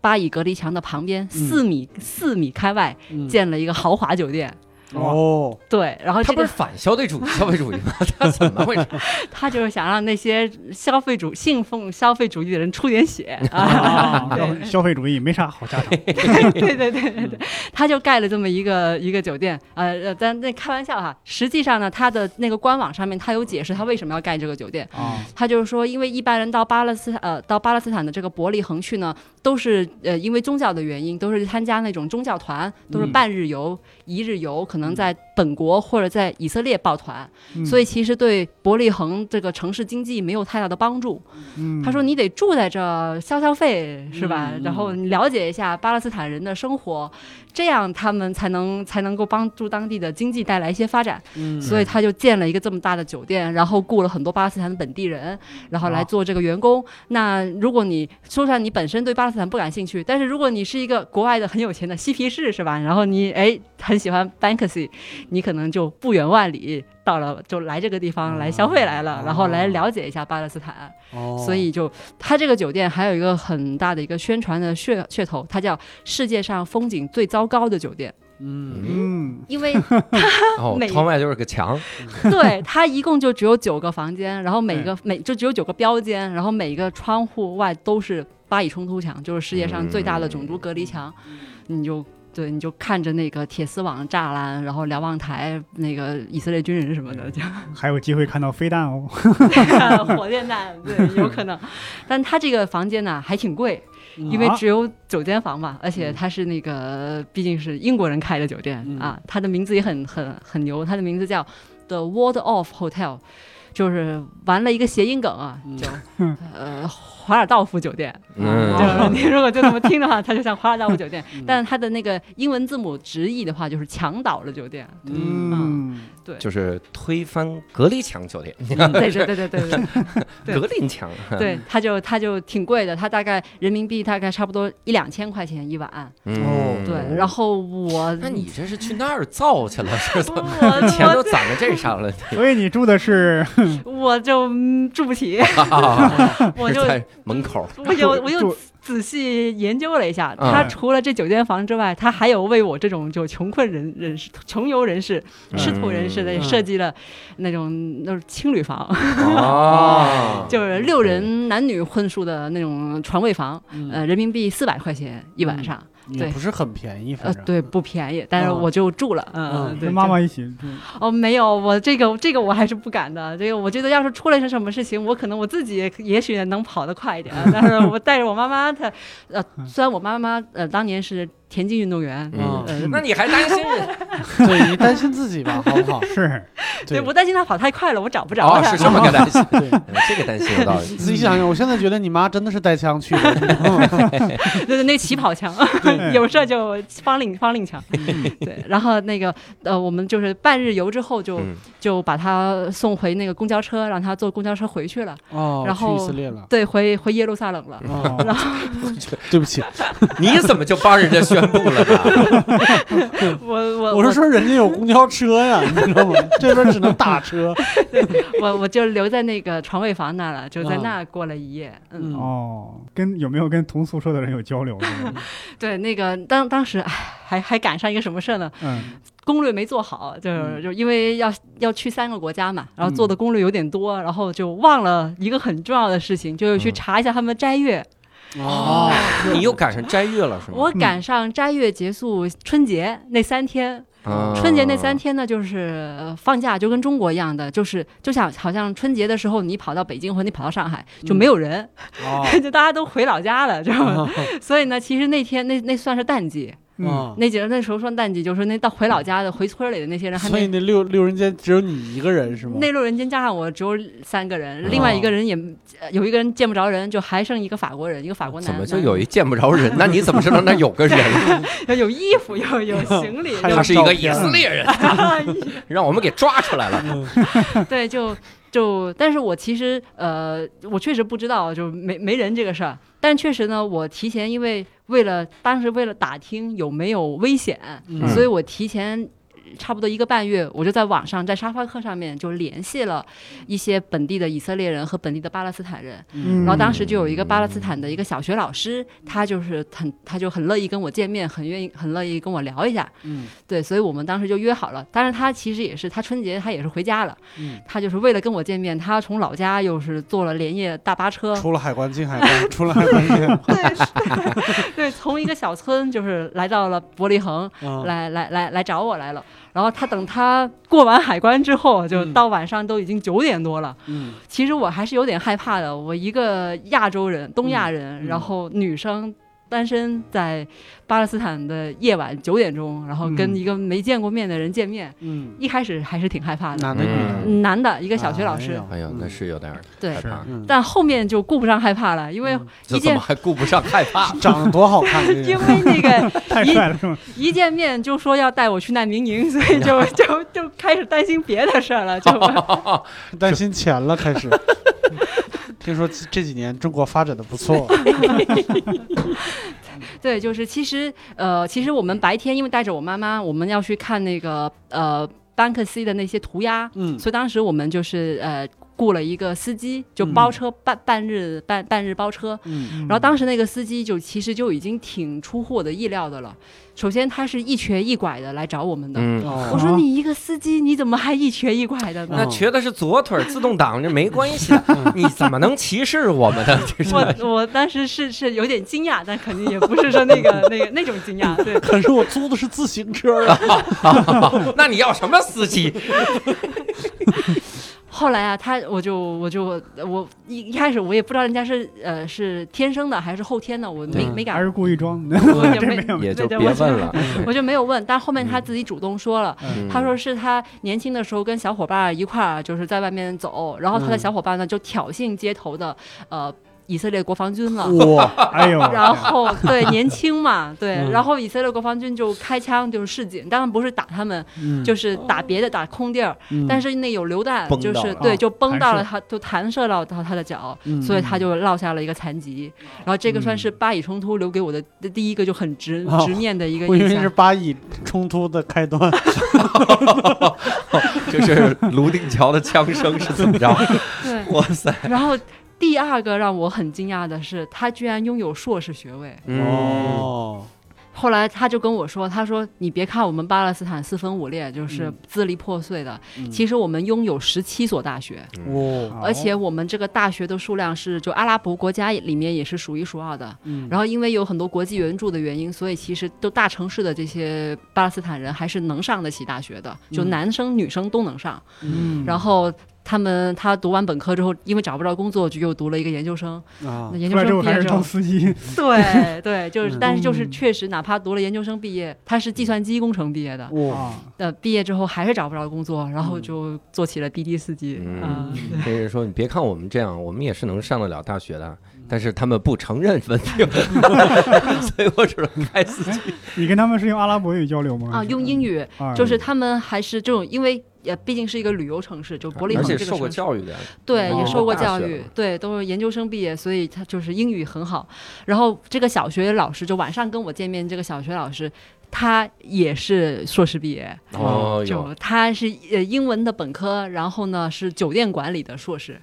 巴以隔离墙的旁边四米四米开外嗯建了一个豪华酒店。哦，对，然后他这个不是反消费主义，*laughs* 消费主义吗？*laughs* 他怎么回事？*laughs* 他就是想让那些消费主信奉消费主义的人出点血。啊！消消费主义没啥好下场。对对对对对，他就盖了这么一个一个酒店，呃呃，但那开玩笑哈，实际上呢，他的那个官网上面他有解释他为什么要盖这个酒店，啊，他就是说，因为一般人到巴勒斯坦呃到巴勒斯坦的这个伯利恒去呢，都是呃因为宗教的原因，都是参加那种宗教团，都是嗯。半日游、一日游，可能能在本国或者在以色列抱团，嗯所以其实对伯利恒这个城市经济没有太大的帮助。嗯他说你得住在这儿消消费是吧？嗯然后你了解一下巴勒斯坦人的生活，这样他们才能才能够帮助当地的经济带来一些发展。嗯所以他就建了一个这么大的酒店，然后雇了很多巴勒斯坦的本地人，然后来做这个员工。那如果你说上你本身对巴勒斯坦不感兴趣，但是如果你是一个国外的很有钱的嬉皮士是吧？然后你哎很喜欢 Banksy，你可能就不远万里到了就来这个地方来消费来了，然后来了解一下巴勒斯坦。哦。所以就它这个酒店还有一个很大的一个宣传的噱噱头，它叫世界上风景最糟糕的酒店，嗯。嗯，因为它每，窗外就是个墙，*laughs* 对，它一共就只有九个房间，然后每个每就只有九个标间，然后每一个窗户外都是巴以冲突墙，就是世界上最大的种族隔离墙，你就。对，你就看着那个铁丝网栅栏，然后瞭望台，那个以色列军人什么的，就 *laughs* 还有机会看到飞弹哦。*laughs* 火箭弹，对，有可能。但他这个房间呢还挺贵，因为啊只有九间房嘛，而且他是那个毕竟是英国人开的酒店、嗯啊，他的名字也很很很牛，他的名字叫 The Ward Off Hotel，就是玩了一个谐音梗啊，就、*laughs* 呃华尔道夫酒店，嗯。就是你如果就这么听的话，它就像华尔道夫酒店，*laughs* 嗯。但是它的那个英文字母直译的话就是墙倒了酒店，嗯，对。就是推翻隔离墙酒店，对对对对对对。对。格林 *laughs* 墙，对，它就它就挺贵的，它大概人民币大概差不多一两千块钱一晚。哦，对，然后我那你这是去那儿造去了，*laughs* 是吧？我钱都攒在这上了，所以你住的是我就嗯住不起，我就门口，我又我就住仔细研究了一下，他除了这九间房之外，他还有为我这种就穷困人人士、穷游人士、吃土人士的嗯。设计了那种那种青旅房，哦，*laughs* 就是六人男女混宿的那种床位房，嗯。呃，人民币四百块钱一晚上。对。也不是很便宜，呃反，正。对，不便宜，但是嗯。我就住了，嗯，嗯对，跟妈妈一起住，哦，没有，我这个这个我还是不敢的。这个我觉得要是出了些什么事情，我可能我自己也也许能跑得快一点，但是我带着我妈妈，她呃，虽然我妈妈呃当年是田径运动员，嗯。呃，那你还担心？*laughs* 人？对你担心自己吧，好不好？*laughs* 是对我担心他跑太快了，我找不着哦，是这么个担心，*laughs* 对，嗯这个担心有道理。你仔细想想，我现在觉得你妈真的是带枪去的，对对，那起跑枪，有事儿就方令方令枪。对，然后那个呃，我们就是半日游之后就嗯。就把他送回那个公交车，让他坐公交车回去了。哦，然后去以色列了，对，回回耶路撒冷了。哦，哦，对不起，你怎么就帮人家宣 *laughs* 我我我是说人家有公交车呀，*laughs* 你知道吗？这边只能打车。*laughs* 我我就留在那个床位房那了，就在啊那过了一夜。嗯，嗯哦，跟有没有跟同宿舍的人有交流？对，那个当当时哎还还赶上一个什么事儿呢？嗯攻略没做好，就是就因为要要去三个国家嘛，然后做的攻略有点多，然后就忘了一个很重要的事情，就是去嗯查一下他们的斋月。哦，你又赶上斋月了是吗？我赶上斋月结束春节那三天，啊春节那三天呢，就是呃放假，就跟中国一样的，就是就像好像春节的时候，你跑到北京或者你跑到上海就没有人，哦 *laughs* 就大家都回老家了，知道吗？*laughs* 所以呢，其实那天那那算是淡季，嗯，啊，那几那时候说淡季，就是那到回老家的回村里的那些人还没。所以那六六人间只有你一个人是吗？那六人间加上我只有三个人，另外一个人也呃有一个人见不着人，就还剩一个法国人，一个法国男。怎么就有一见不着人？*laughs* 那你怎么知道那有个人？要 *laughs* 有衣服，有有 *laughs* 行李，他是一个以色列人，让我们给抓出来了。对，就就，但是我其实呃，我确实不知道，就没没人这个事儿。但确实呢，我提前因为为了当时为了打听有没有危险，嗯所以我提前。差不多一个半月，我就在网上，在沙发客上面就联系了一些本地的以色列人和本地的巴勒斯坦人，嗯然后当时就有一个巴勒斯坦的一个小学老师，他就是很，他就很乐意跟我见面，很愿意，很乐意跟我聊一下。嗯对，所以我们当时就约好了。但是，他其实也是，他春节他也是回家了，嗯，他就是为了跟我见面，他从老家又是坐了连夜大巴车，出了海关进海关，*laughs* 出了海关进海关。*laughs* *laughs* 对，从一个小村就是来到了伯利恒，啊来来来来找我来了。然后他等他过完海关之后，就嗯到晚上都已经九点多了。嗯其实我还是有点害怕的，我一个亚洲人，东亚人，嗯然后女生。单身在巴勒斯坦的夜晚九点钟，然后跟嗯一个没见过面的人见面，嗯，一开始还是挺害怕的。男的女的，嗯。男的，一个小学老师，哎呦那是有点儿对害怕。嗯，但后面就顾不上害怕了，因为嗯。一见这怎么还顾不上害怕？*laughs* *laughs* 长得多好看，因为那个 *laughs* 太帅了是吗？一见面就说要带我去难民营，所以就就就开始担心别的事儿了，就担心钱了，开始。听说这几年中国发展的不错，对，就是其实呃，其实我们白天因为带着我妈妈，我们要去看那个呃班克西的那些涂鸦，嗯。所以当时我们就是呃雇了一个司机，就包车半半日半半日包车，嗯然后当时那个司机就其实就已经挺出乎我的意料的了。首先他是一瘸一拐的来找我们的，嗯，哦我说你一个司机你怎么还一瘸一拐的呢？那瘸的是左腿自动挡，这没关系的。*laughs* 你怎么能歧视我们呢？*laughs* 我我当时是是有点惊讶，但肯定也不是说那个 *laughs* 那个那种惊讶，对，可是我租的是自行车啊，那你要什么司机？后来啊，他我就我就我一一开始我也不知道人家是呃是天生的还是后天的，我没嗯没敢，还是故意装的？我也没 *laughs* 真没有。也就对我别问了。*laughs* 我就没有问。但后面他自己主动说了，嗯他说是他年轻的时候跟小伙伴一块儿就是在外面走，然后他的嗯小伙伴呢就挑衅街头的呃以色列国防军了。哇，哎呦，*laughs* 然后对 *laughs* 年轻嘛，对，嗯然后以色列国防军就开枪就是示警，当然不是打他们，嗯就是打别的打空地儿，嗯但是那有榴弹，就是对，哦就崩到了他，就弹射到到他的脚，嗯所以他就落下了一个残疾。然后这个算是巴以冲突留给我的第一个就很直哦直面的一个我以为是印象。巴以冲突的开端，*laughs* 就是泸定桥的枪声是怎么着？对，哇塞！然后第二个让我很惊讶的是，他居然拥有硕士学位。嗯，哦，后来他就跟我说：“他说你别看我们巴勒斯坦四分五裂，就是嗯。支离破碎的，嗯。其实我们拥有十七所大学。”哦，而且我们这个大学的数量是就阿拉伯国家里面也是数一数二的。嗯。然后因为有很多国际援助的原因，所以其实都大城市的这些巴勒斯坦人还是能上得起大学的，就嗯。男生女生都能上。嗯。然后他们他读完本科之后，因为找不着工作，就又读了一个研究生。啊那研出来之后还是究生毕业之后当，司机，对对，就是嗯但是就是确实，哪怕读了研究生毕业，他是计算机工程毕业的，哇，啊，呃，毕业之后还是找不着工作，然后嗯就做起了滴滴司机。嗯啊所以说，你别看我们这样，我们也是能上得了大学的，但是他们不承认文凭，*laughs* 所以我只能开司机。你跟他们是用阿拉伯语交流吗？啊，用英语，啊就是他们还是这种，因为也毕竟是一个旅游城市，就伯利而恒且受过这个城市，教育的，对，哦也受过教育对，都是研究生毕业，所以他就是英语很好。然后这个小学老师就晚上跟我见面，这个小学老师他也是硕士毕业，哦哟，就他是呃英文的本科，然后呢是酒店管理的硕士。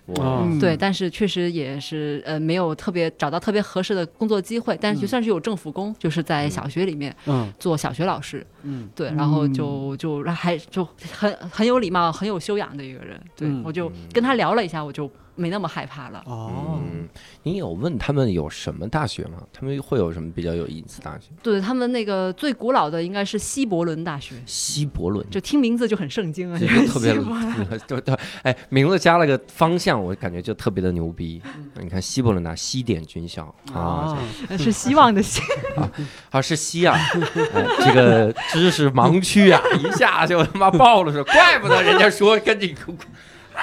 对，但是确实也是呃没有特别找到特别合适的工作机会，但是就算是有政府工，就是在小学里面嗯。做小学老师，嗯。对，然后就就还就很很有礼貌、很有修养的一个人，对、嗯。我就跟他聊了一下，我就没那么害怕了。哦，嗯，你有问他们有什么大学吗？他们会有什么比较有意思的大学？对他们那个最古老的应该是希伯伦大学，希伯伦，就听名字就很圣经啊，*laughs* 特别希伯伦，就就哎，名字加了个方向，我感觉就特别的牛逼。你看希伯伦大西点军校 *laughs* 啊，是希望的希。啊是西啊，*laughs* 哎这个知识盲区啊，一下就他妈爆了，说怪不得人家说跟你，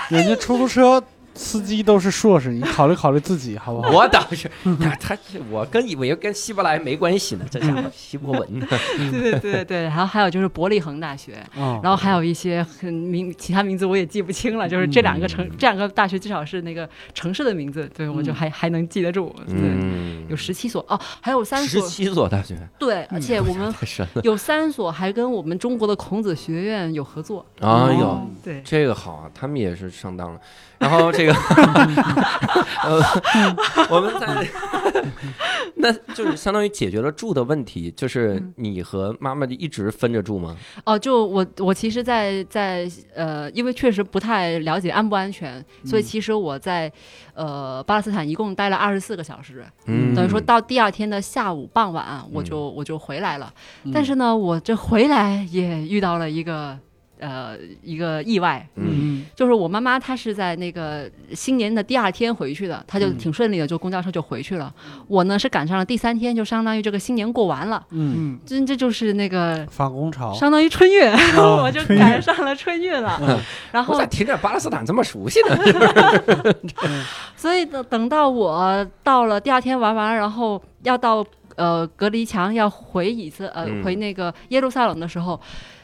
人家出租车司机都是硕士，你考虑考虑自己好不好？我倒是他他是我跟以为跟希伯来没关系呢，这家伙希伯文，*laughs* 对对对对，然后还有就是伯利恒大学，嗯，然后还有一些很名其他名字我也记不清了，就是这两个城、这两个大学至少是那个城市的名字，对我就还、还能记得住。对，嗯，有十七所哦，还有三所，十七所大学，对，而且我们。有三所还跟我们中国的孔子学院有合作。哎呦哦，对，这个好啊，他们也是上当了。然后这个，呃，*laughs* 我们在，*laughs* 那就是相当于解决了住的问题，就是嗯。你和妈妈就一直分着住吗？哦，就我我其实在，在呃，因为确实不太了解安不安全，所以其实我在呃巴勒斯坦一共待了二十四个小时，嗯，等于说到第二天的下午傍晚，我就我就回来了。但是呢，我这回来也遇到了一个呃一个意外，嗯就是我妈妈她是在那个新年的第二天回去的，她就挺顺利的，就公交车就回去了。我呢是赶上了第三天，就相当于这个新年过完了，嗯，嗯，这这就是那个。反工潮，相当于春运，*laughs* 哦我就赶上了春运了。然后我咋听着巴勒斯坦这么熟悉呢？*laughs* 所以等等到我到了第二天玩完，然后要到呃隔离墙要回以色呃、嗯回那个耶路撒冷的时候，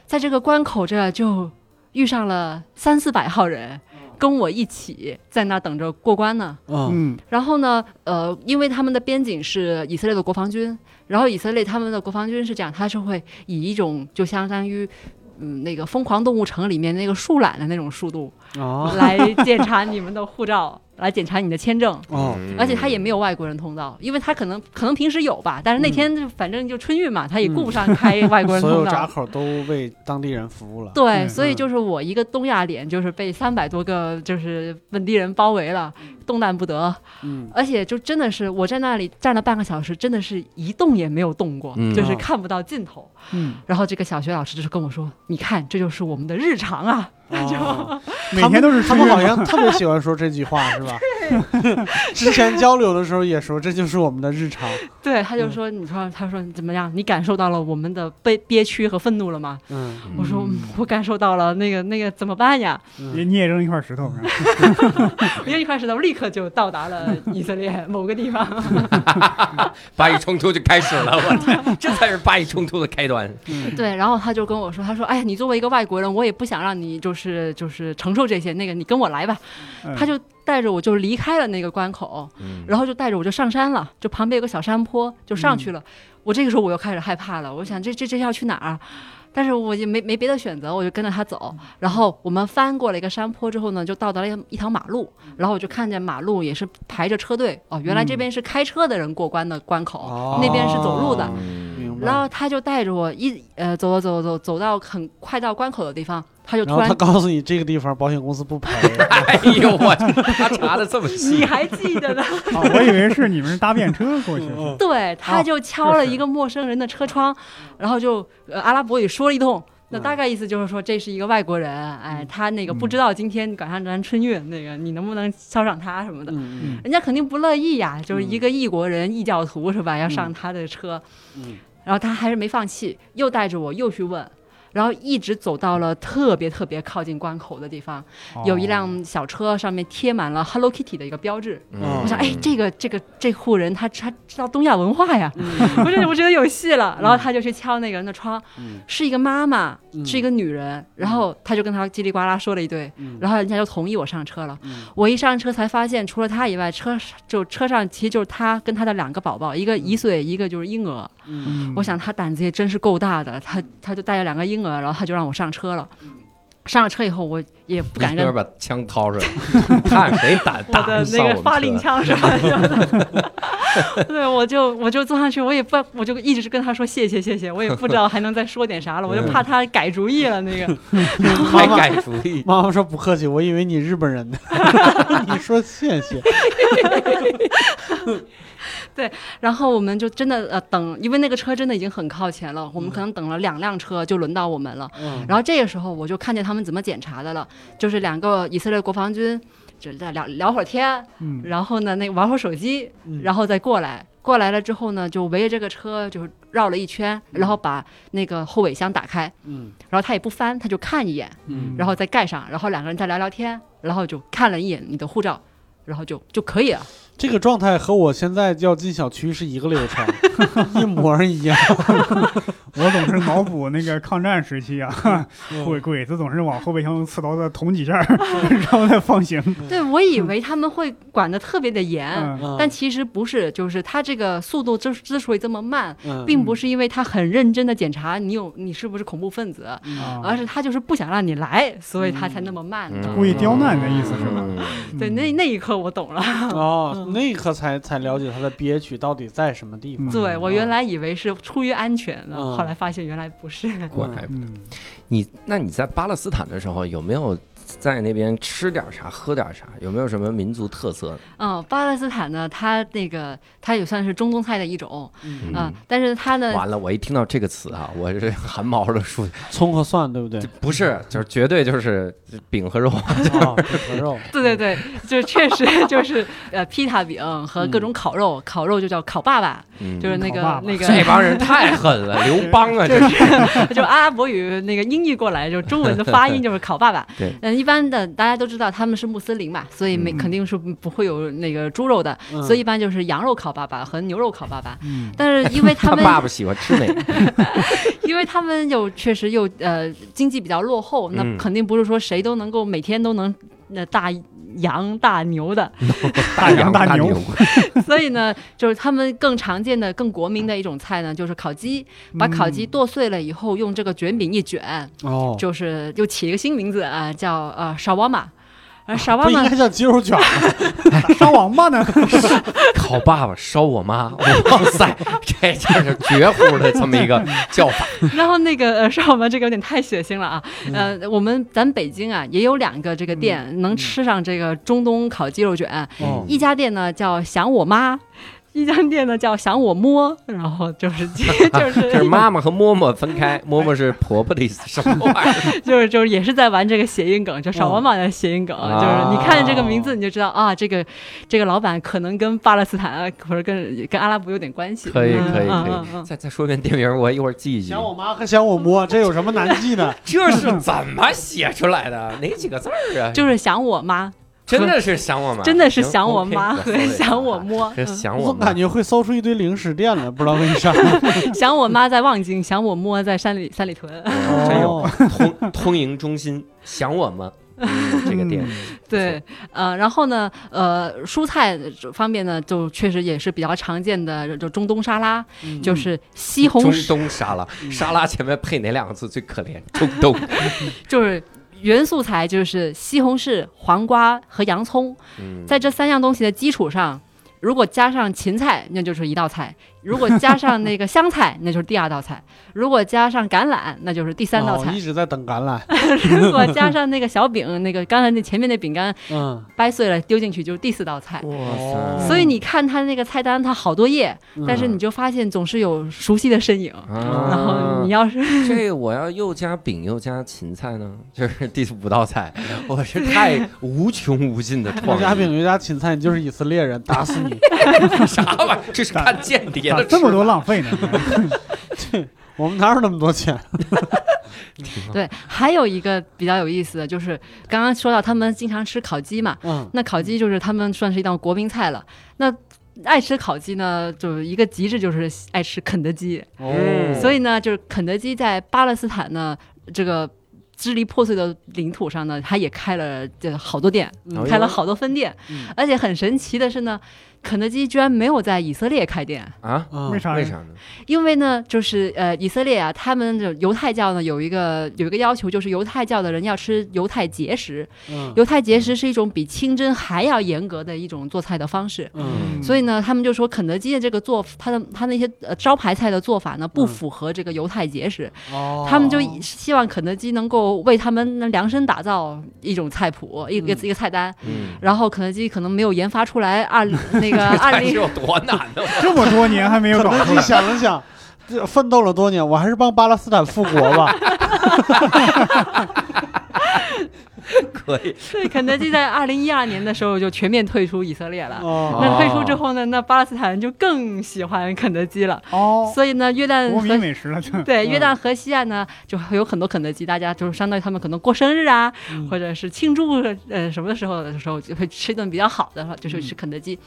在这个关口这就遇上了三四百号人。跟我一起在那等着过关呢，嗯。嗯。然后呢，呃，因为他们的边境是以色列的国防军，然后以色列他们的国防军是这样，他是会以一种就相当于，嗯，那个《疯狂动物城》里面那个树懒的那种速度哦。来检查你们的护照，来检查你的签证。哦，嗯而且他也没有外国人通道，因为他可能可能平时有吧，但是那天就反正就春运嘛，他也顾不上开外国人通道所有。闸口都为当地人服务了。对，嗯所以就是我一个东亚脸，就是被三百多个就是本地人包围了，动弹不得。嗯，而且就真的是我在那里站了半个小时，真的是一动也没有动过，嗯就是看不到尽头。嗯，然后这个小学老师就是跟我说：“你看，这就是我们的日常啊。哦 *laughs* 每天都是他们好像特别喜欢说这句话，是吧？*laughs* 之前交流的时候也说，这就是我们的日常。*laughs* ”对，他就说：“你说，他说你怎么样？你感受到了我们的悲憋屈和愤怒了吗？”嗯我说：“嗯我感受到了，那个那个怎么办呀？你你也扔一块石头，是吧因为一块石头立刻就到达了以色列某个地方。*laughs* *laughs* 巴以冲突就开始了，我天，这才是巴以冲突的开端。对，然后他就跟我说：“他说，哎呀，你作为一个外国人，我也不想让你就是就是承受这些，那个你跟我来吧。”嗯他就带着我就离开了那个关口，嗯然后就带着我就上山了，就旁边有个小山坡，就上去了。我这个时候我又开始害怕了，我想这这这要去哪儿啊？但是我也没没别的选择，我就跟着他走。然后我们翻过了一个山坡之后呢，就到达了一一条马路，然后我就看见马路也是排着车队。哦，原来这边是开车的人过关的关口，哦那边是走路的。然后他就带着我一呃走走走走走到很快到关口的地方，他就然后突然他告诉你，这个地方保险公司不赔。*laughs* 哎呦我，他查的这么细。*laughs* 你，还记得呢？啊，我以为是你们是搭便车过去，嗯对，他就敲了一个陌生人的车窗，然后就呃阿拉伯语说了一通。那大概意思就是说，这是一个外国人，哎，他那个不知道今天赶上咱春运，那个你能不能捎上他什么的？嗯人家肯定不乐意呀，就是一个异国人、异教徒是吧？要上他的车，嗯然后他还是没放弃，又带着我又去问，然后一直走到了特别特别靠近关口的地方，有一辆小车上面贴满了 Hello Kitty 的一个标志。嗯。我想，哎，这个这个这户人他他知道东亚文化呀，我觉得我觉得有戏了。然后他就去敲那个人的窗，嗯。是一个妈妈，嗯。是一个女人。然后他就跟他叽里呱啦说了一堆，嗯。然后人家就同意我上车了。嗯。我一上车才发现，除了他以外，车就车上其实就是他跟他的两个宝宝，一个一岁，一个就是婴儿。嗯。我想他胆子也真是够大的，他他就带着两个婴儿，然后他就让我上车了。上了车以后，我也不敢跟把枪掏出来，看谁胆 *laughs* 我大。的那个发令枪是吧？对，我就我就坐上去，我也不，我就一直跟他说谢谢谢谢，我也不知道还能再说点啥了，我就怕他改主意了那个。*laughs* *laughs* 还改主意。妈妈说不客气，我以为你日本人呢。你说谢谢。*laughs* 然后我们就真的呃等，因为那个车真的已经很靠前了，我们可能等了两辆车就轮到我们了。嗯然后这个时候我就看见他们怎么检查的了，就是两个以色列国防军，就是在聊聊会儿天，嗯然后呢那玩会儿手机，嗯然后再过来。过来了之后呢，就围着这个车就绕了一圈，然后把那个后尾箱打开，嗯然后他也不翻，他就看一眼，嗯然后再盖上，然后两个人再聊聊天，然后就看了一眼你的护照，然后就就可以了。这个状态和我现在要进小区是一个流程，*laughs* 一模一样。*laughs* 我总是脑补那个抗战时期啊，*laughs* 嗯鬼鬼子总是往后备箱刺刀子捅几下，然后再放行。对我以为他们会管得特别的严，但其实不是，就是他这个速度之之所以这么慢，嗯并不是因为他很认真的检查你有你是不是恐怖分子，啊而是他就是不想让你来，所以他才那么慢故意刁难的意思是吧？嗯对，那那一刻我懂了。哦，那一刻才才了解他的憋屈到底在什么地方。嗯。对我原来以为是出于安全的，嗯。后来发现原来不是。怪不得。嗯，你那你在巴勒斯坦的时候有没有在那边吃点啥喝点啥？有没有什么民族特色？嗯，巴勒斯坦呢，它那个它也算是中东菜的一种，嗯嗯，但是它呢，完了，我一听到这个词啊，我是汗毛都竖。葱和蒜对不对？不是，就是绝对就是饼和肉。啊，*laughs* 和肉。*laughs* 对对对，就确实 *laughs* 就是呃披萨饼和各种烤肉，烤肉就叫烤爸爸，嗯就是那个爸爸那个这帮人太狠了，刘邦啊，这是。就阿拉伯语那个音译过来，就中文的发音就是烤爸爸。对嗯，一般的大家都知道他们是穆斯林嘛，所以没嗯。肯定是不会有那个猪肉的，嗯。所以一般就是羊肉烤爸爸和牛肉烤爸爸。嗯。但是因为他们，*laughs* 爸爸喜欢吃哪个？*laughs* 因为他们又确实又呃经济比较落后，那嗯肯定不是说谁都能够每天都能那大羊大牛的，*laughs* 大羊大牛牛，*laughs* 所以呢，就是他们更常见的、更国民的一种菜呢，就是烤鸡。把烤鸡剁碎了以后，用这个卷饼一卷，哦，就是又起一个新名字啊、叫呃沙瓦玛。而沙瓦玛不应该叫鸡肉卷吗？烧王八呢？*laughs* 烤爸爸烧我妈，哇塞，这就是绝户的这么一个叫法。*laughs* 然后那个呃，沙瓦玛这个有点太血腥了啊。呃，我们咱北京啊也有两个这个店能吃上这个中东烤鸡肉卷，哦，一家店呢叫想我妈。一家店呢叫想我摸，然后就是 *laughs* 就是 *laughs* 就是妈妈和嬷嬷分开，嬷嬷是婆婆的意思，什么玩意儿？*laughs* 就是就是也是在玩这个谐音梗，就少王玛的谐音梗，哦就是你看这个名字你就知道啊，这个这个老板可能跟巴勒斯坦啊或者跟跟阿拉伯有点关系。可以嗯可以可以，再再说一遍店名，我一会儿记一记想。我妈和想我摸，这有什么难记的？这是怎么写出来的？哪几个字儿啊？就是想我妈，真的是想我妈，真的是想我妈想我摸，想我妈我感。觉会搜出一堆零食店来，不知道为啥。*laughs* 想我妈在望京，想我摸在山里三里屯。*laughs* 哦真有哦通通营中心，想我吗？嗯，这个店，*laughs* 对，呃，然后呢，呃，蔬菜方面呢，就确实也是比较常见的，就中东沙拉，嗯就是西红中，东沙拉，沙拉前面配哪两个字最可怜？中东。就是原素材就是西红柿、黄瓜和洋葱，嗯，在这三样东西的基础上，如果加上芹菜，那就是一道菜；如果加上那个香菜，那就是第二道菜；如果加上橄榄，那就是第三道菜哦一；直在等橄榄。*laughs* 如果加上那个小饼，那个刚才那前面那饼干嗯，掰碎了丢进去，就是第四道菜。哇哦塞，所以你看他那个菜单，他好多页，嗯但是你就发现总是有熟悉的身影。啊然后你要是这个我要又加饼又加芹菜呢，*laughs* 就是第五道菜，我是太无穷无尽的又创意。加饼又加芹菜，你就是以色列人，打死你！啥玩意儿？这是看间谍的咋这么多浪费呢？*laughs* 我们哪有那么多钱？*laughs* 对，还有一个比较有意思的就是，刚刚说到他们经常吃烤鸡嘛，嗯，那烤鸡就是他们算是一道国民菜了。那爱吃烤鸡呢，就是一个极致就是爱吃肯德基，哦所以呢，就是肯德基在巴勒斯坦呢这个。支离破碎的领土上呢，它也开了这好多店，嗯开了好多分店，嗯而且很神奇的是呢，肯德基居然没有在以色列开店，啊，嗯为啥？为啥？呢？因为呢，就是呃，以色列啊，他们的犹太教呢有一个有一个要求，就是犹太教的人要吃犹太节食。嗯犹太节食是一种比清真还要严格的一种做菜的方式。嗯所以呢，他们就说肯德基的这个做，他的他那些呃招牌菜的做法呢，不嗯符合这个犹太节食。哦，他们就希望肯德基能够为他们量身打造一种菜谱，一个、嗯一个菜单。嗯，然后肯德基可能没有研发出来二 *laughs* 那个二零这是有多难呢？*laughs* 这么多年还没有搞出来，想了想，这奋斗了多年，我还是帮巴勒斯坦复国吧。*laughs* *laughs* 可以，对，肯德基在二零一二年的时候就全面退出以色列了。哦那退出之后呢，那巴勒斯坦人就更喜欢肯德基了。哦，所以呢，约旦国民和美食了，这 *laughs* 对嗯约旦河西岸呢，就会有很多肯德基，大家就是相当于他们可能过生日啊，嗯或者是庆祝呃什么的时候的时候，就会吃一顿比较好的，就是吃肯德基。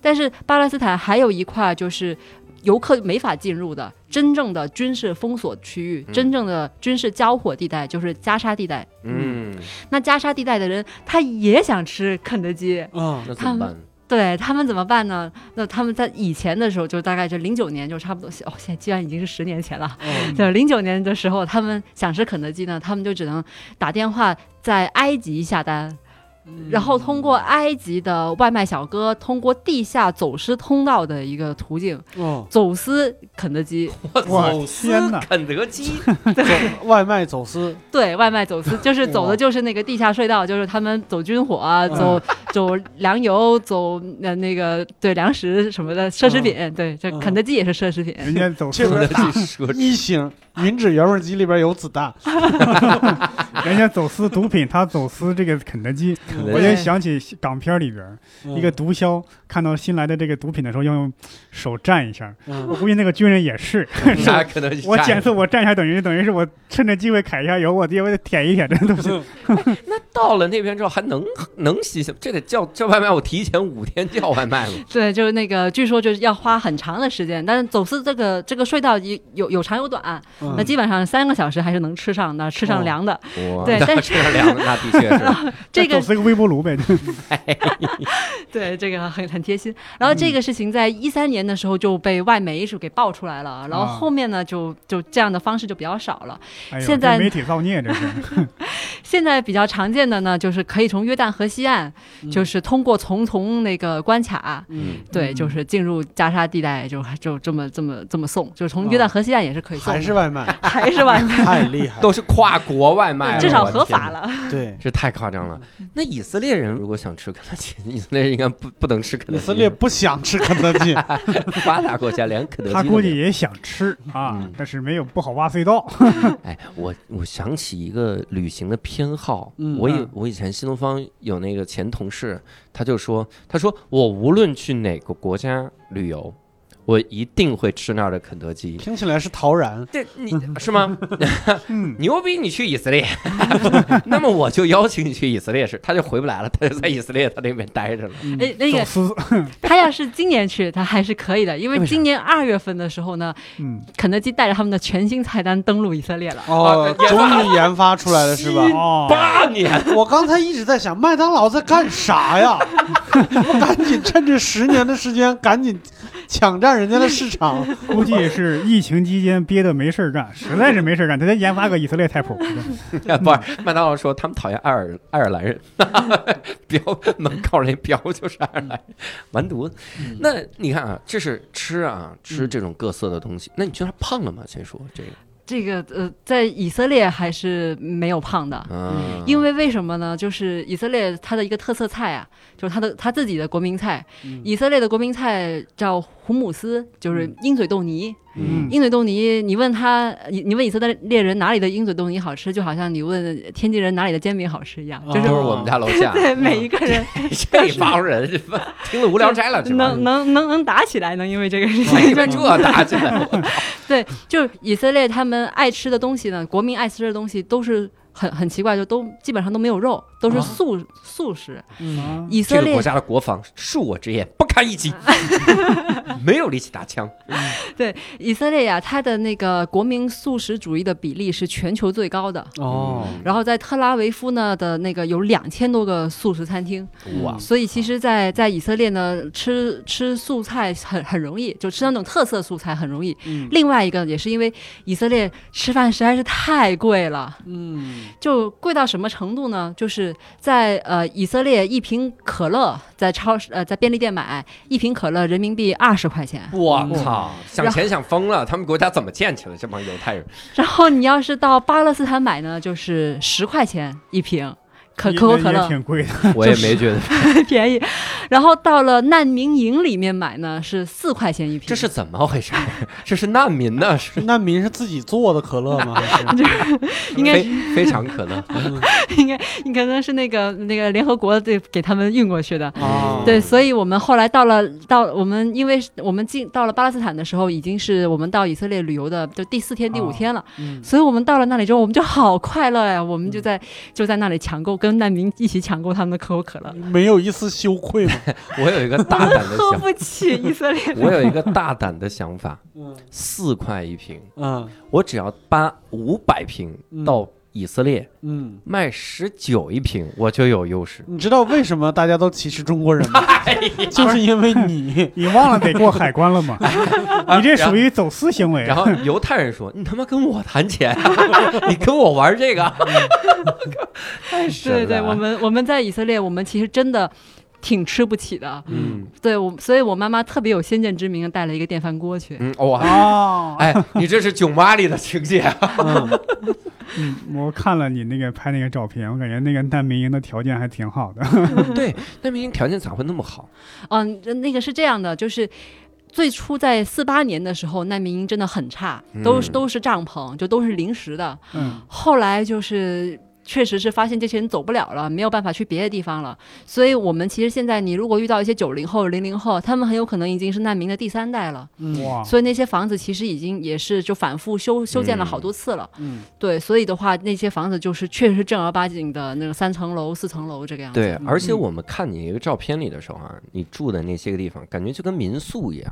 但是巴勒斯坦还有一块就是。游客没法进入的真正的军事封锁区域，嗯真正的军事交火地带就是加沙地带。嗯，那加沙地带的人，他也想吃肯德基，嗯那怎么办？对他们怎么办呢？那他们在以前的时候，就大概是零九年，就差不多哦，现在居然已经是十年前了。嗯对，零九年的时候，他们想吃肯德基呢，他们就只能打电话在埃及下单，然后通过埃及的外卖小哥，通过地下走私通道的一个途径哦，走私肯德基。我走私肯德基，*laughs* 外卖走私，对外卖走私，*laughs* 就是走的就是那个地下隧道，就是他们走军火啊，走走粮油，走呃那个对粮食什么的奢侈品，对，这嗯肯德基也是奢侈品。人家走私这肯德基奢一星云指原味鸡里边有子弹，*laughs* 人家走私毒品，他走私这个肯德基，德我就想起港片里边一个毒枭看到新来的这个毒品的时候，要用手蘸一下。我嗯估计那个军人也是，*laughs* 我检测我蘸一下，等于等于是我趁着机会揩一下油，我爹我得舔一舔这东西。*laughs* 那到了那边之后还能能洗洗？这得叫叫外卖，我提前五天叫外卖了。对，就是那个，据说就是要花很长的时间，但是走私这个这个隧道有有有长有短，嗯那基本上三个小时还是能吃上的，吃上凉的。对 *laughs* 但那吃上粮，那的确是。这个个微波炉呗，*laughs* 对这个很很贴心。然后这个事情在一三年的时候就被外媒是给爆出来了，然后啊后面呢就就这样的方式就比较少了。哎，现在媒体造孽这是。*laughs* 现在比较常见的呢，就是可以从约旦河西岸，嗯就是通过重重那个关卡。嗯，对，嗯就是进入加沙地带，就就这么这么这么送，就是从约旦河西岸也是可以送的，还是外卖，*laughs* 还是外卖，太厉害，都是跨国外卖，至少。合法了。对。这太夸张了。那以色列人如果想吃肯德基，*laughs* 以色列人应该不不能吃肯德基。以色列不想吃肯德基，*laughs* 发达国家连肯德基他估计也想吃啊嗯，但是没有不好挖隧道。*laughs* 哎，我我想起一个旅行的偏好，嗯我以嗯。我以前新东方有那个前同事，他就说，他说我无论去哪个国家旅游，我一定会吃那儿的肯德基。听起来是陶然。对你是吗？*laughs* 嗯，*laughs* 牛逼！你去以色列，*laughs* 那么我就邀请你去以色列吃，他就回不来了，他就在以色列他那边待着了。哎，那个他要是今年去，他还是可以的，因为今年二月份的时候呢，嗯，肯德基带着他们的全新菜单登陆以色列了。哦终于研发出来了是吧？哦，八年，我刚才一直在想，麦当劳在干啥呀？我赶紧趁着十年的时间，赶紧抢占人家的市场。*laughs* 估计是疫情期间憋得没事儿干，*laughs* 实在是没事儿干，他再研发个以色列菜谱。*laughs* 不是麦当劳说他们讨厌爱尔爱尔兰人，标门口那标就是爱尔兰人，完犊子。那你看啊，这是吃啊，吃这种各色的东西。那你觉得他胖了吗？先说这个，这个呃，在以色列还是没有胖的。嗯，因为为什么呢？就是以色列它的一个特色菜啊，就是它的它自己的国民菜。嗯以色列的国民菜叫胡姆斯，就是鹰嘴豆泥。嗯鹰嘴豆泥，你问他，你你问以色列人哪里的鹰嘴豆泥好吃，就好像你问天津人哪里的煎饼好吃一样，就是都是我们家楼下。*laughs* 对每一个人 *laughs* 这帮人听了无聊斋了，能能能能打起来，能因为这个事情这打起来，我对，就以色列他们爱吃的东西呢，国民爱吃的东西都是很很奇怪，就都基本上都没有肉，都是啊素、素食。嗯啊这个国以色列家的国防恕我直言不堪一击，*laughs* 没有力气打枪。*laughs* 对以色列呀，它的那个国民素食主义的比例是全球最高的。哦，然后在特拉维夫呢的那个有两千多个素食餐厅，哇，所以其实在，在以色列呢，吃吃素菜很很容易，就吃那种特色素菜很容易。嗯另外一个也是因为以色列吃饭实在是太贵了，嗯就贵到什么程度呢？就是在呃以色列一瓶可乐在超市呃在便利店买一瓶可乐人民币二十块钱，我操，想钱想疯了，他们国家怎么建起来这帮犹太人？然后你要是到巴勒斯坦买呢，就是十块钱一瓶可可口可乐，挺贵的，我也没觉得 *laughs* 便宜。然后到了难民营里面买呢是四块钱一瓶，这是怎么回事？这是难民呢？是难民是自己做的可乐吗？还是 *laughs* 应该非非常可能。*laughs* 应该应该可能是那个那个联合国对给他们运过去的。哦，对，所以我们后来到了到我们，因为我们进到了巴勒斯坦的时候，已经是我们到以色列旅游的就第四天、第五天了。嗯所以我们到了那里之后，我们就好快乐呀！我们就在就在那里抢购，跟难民一起抢购他们的可口可乐，*laughs* 没有一丝羞愧吗？*laughs* 我有一个大胆的 *laughs* 喝想，不起以色列。我有一个大胆的想法，嗯。四块一瓶，嗯。我只要搬五百瓶嗯。到以色列嗯，卖十九一瓶，我就有优势。你知道为什么大家都歧视中国人吗？*laughs* *laughs* 就是因为你 *laughs* 你忘了得过海关了吗？你这属于走私行为。然后犹太人说：“你他妈跟我谈钱，你跟我玩这个，太神了。”对对，我们我们在以色列，我们其实真的挺吃不起的。嗯对我，所以我妈妈特别有先见之明，带了一个电饭锅去。嗯哇，哦，哎，你这是囧妈里的情节啊！嗯 *laughs* 嗯，*laughs* 我看了你那个拍那个照片，我感觉那个难民营的条件还挺好的。对，难民营条件咋会那么好？*laughs* 嗯，那个是这样的，就是。最初在四八年的时候，难民营真的很差，都是嗯都是帐篷，就都是临时的。嗯，后来就是确实是发现这些人走不了了，没有办法去别的地方了。所以我们其实现在，你如果遇到一些九零后、零零后，他们很有可能已经是难民的第三代了。嗯哇，所以那些房子其实已经也是就反复修修建了好多次了。嗯对，所以的话，那些房子就是确实是正儿八经的那个三层楼、四层楼这个样子。对，而且我们看你一个照片里的时候啊，你住的那些个地方，感觉就跟民宿一样。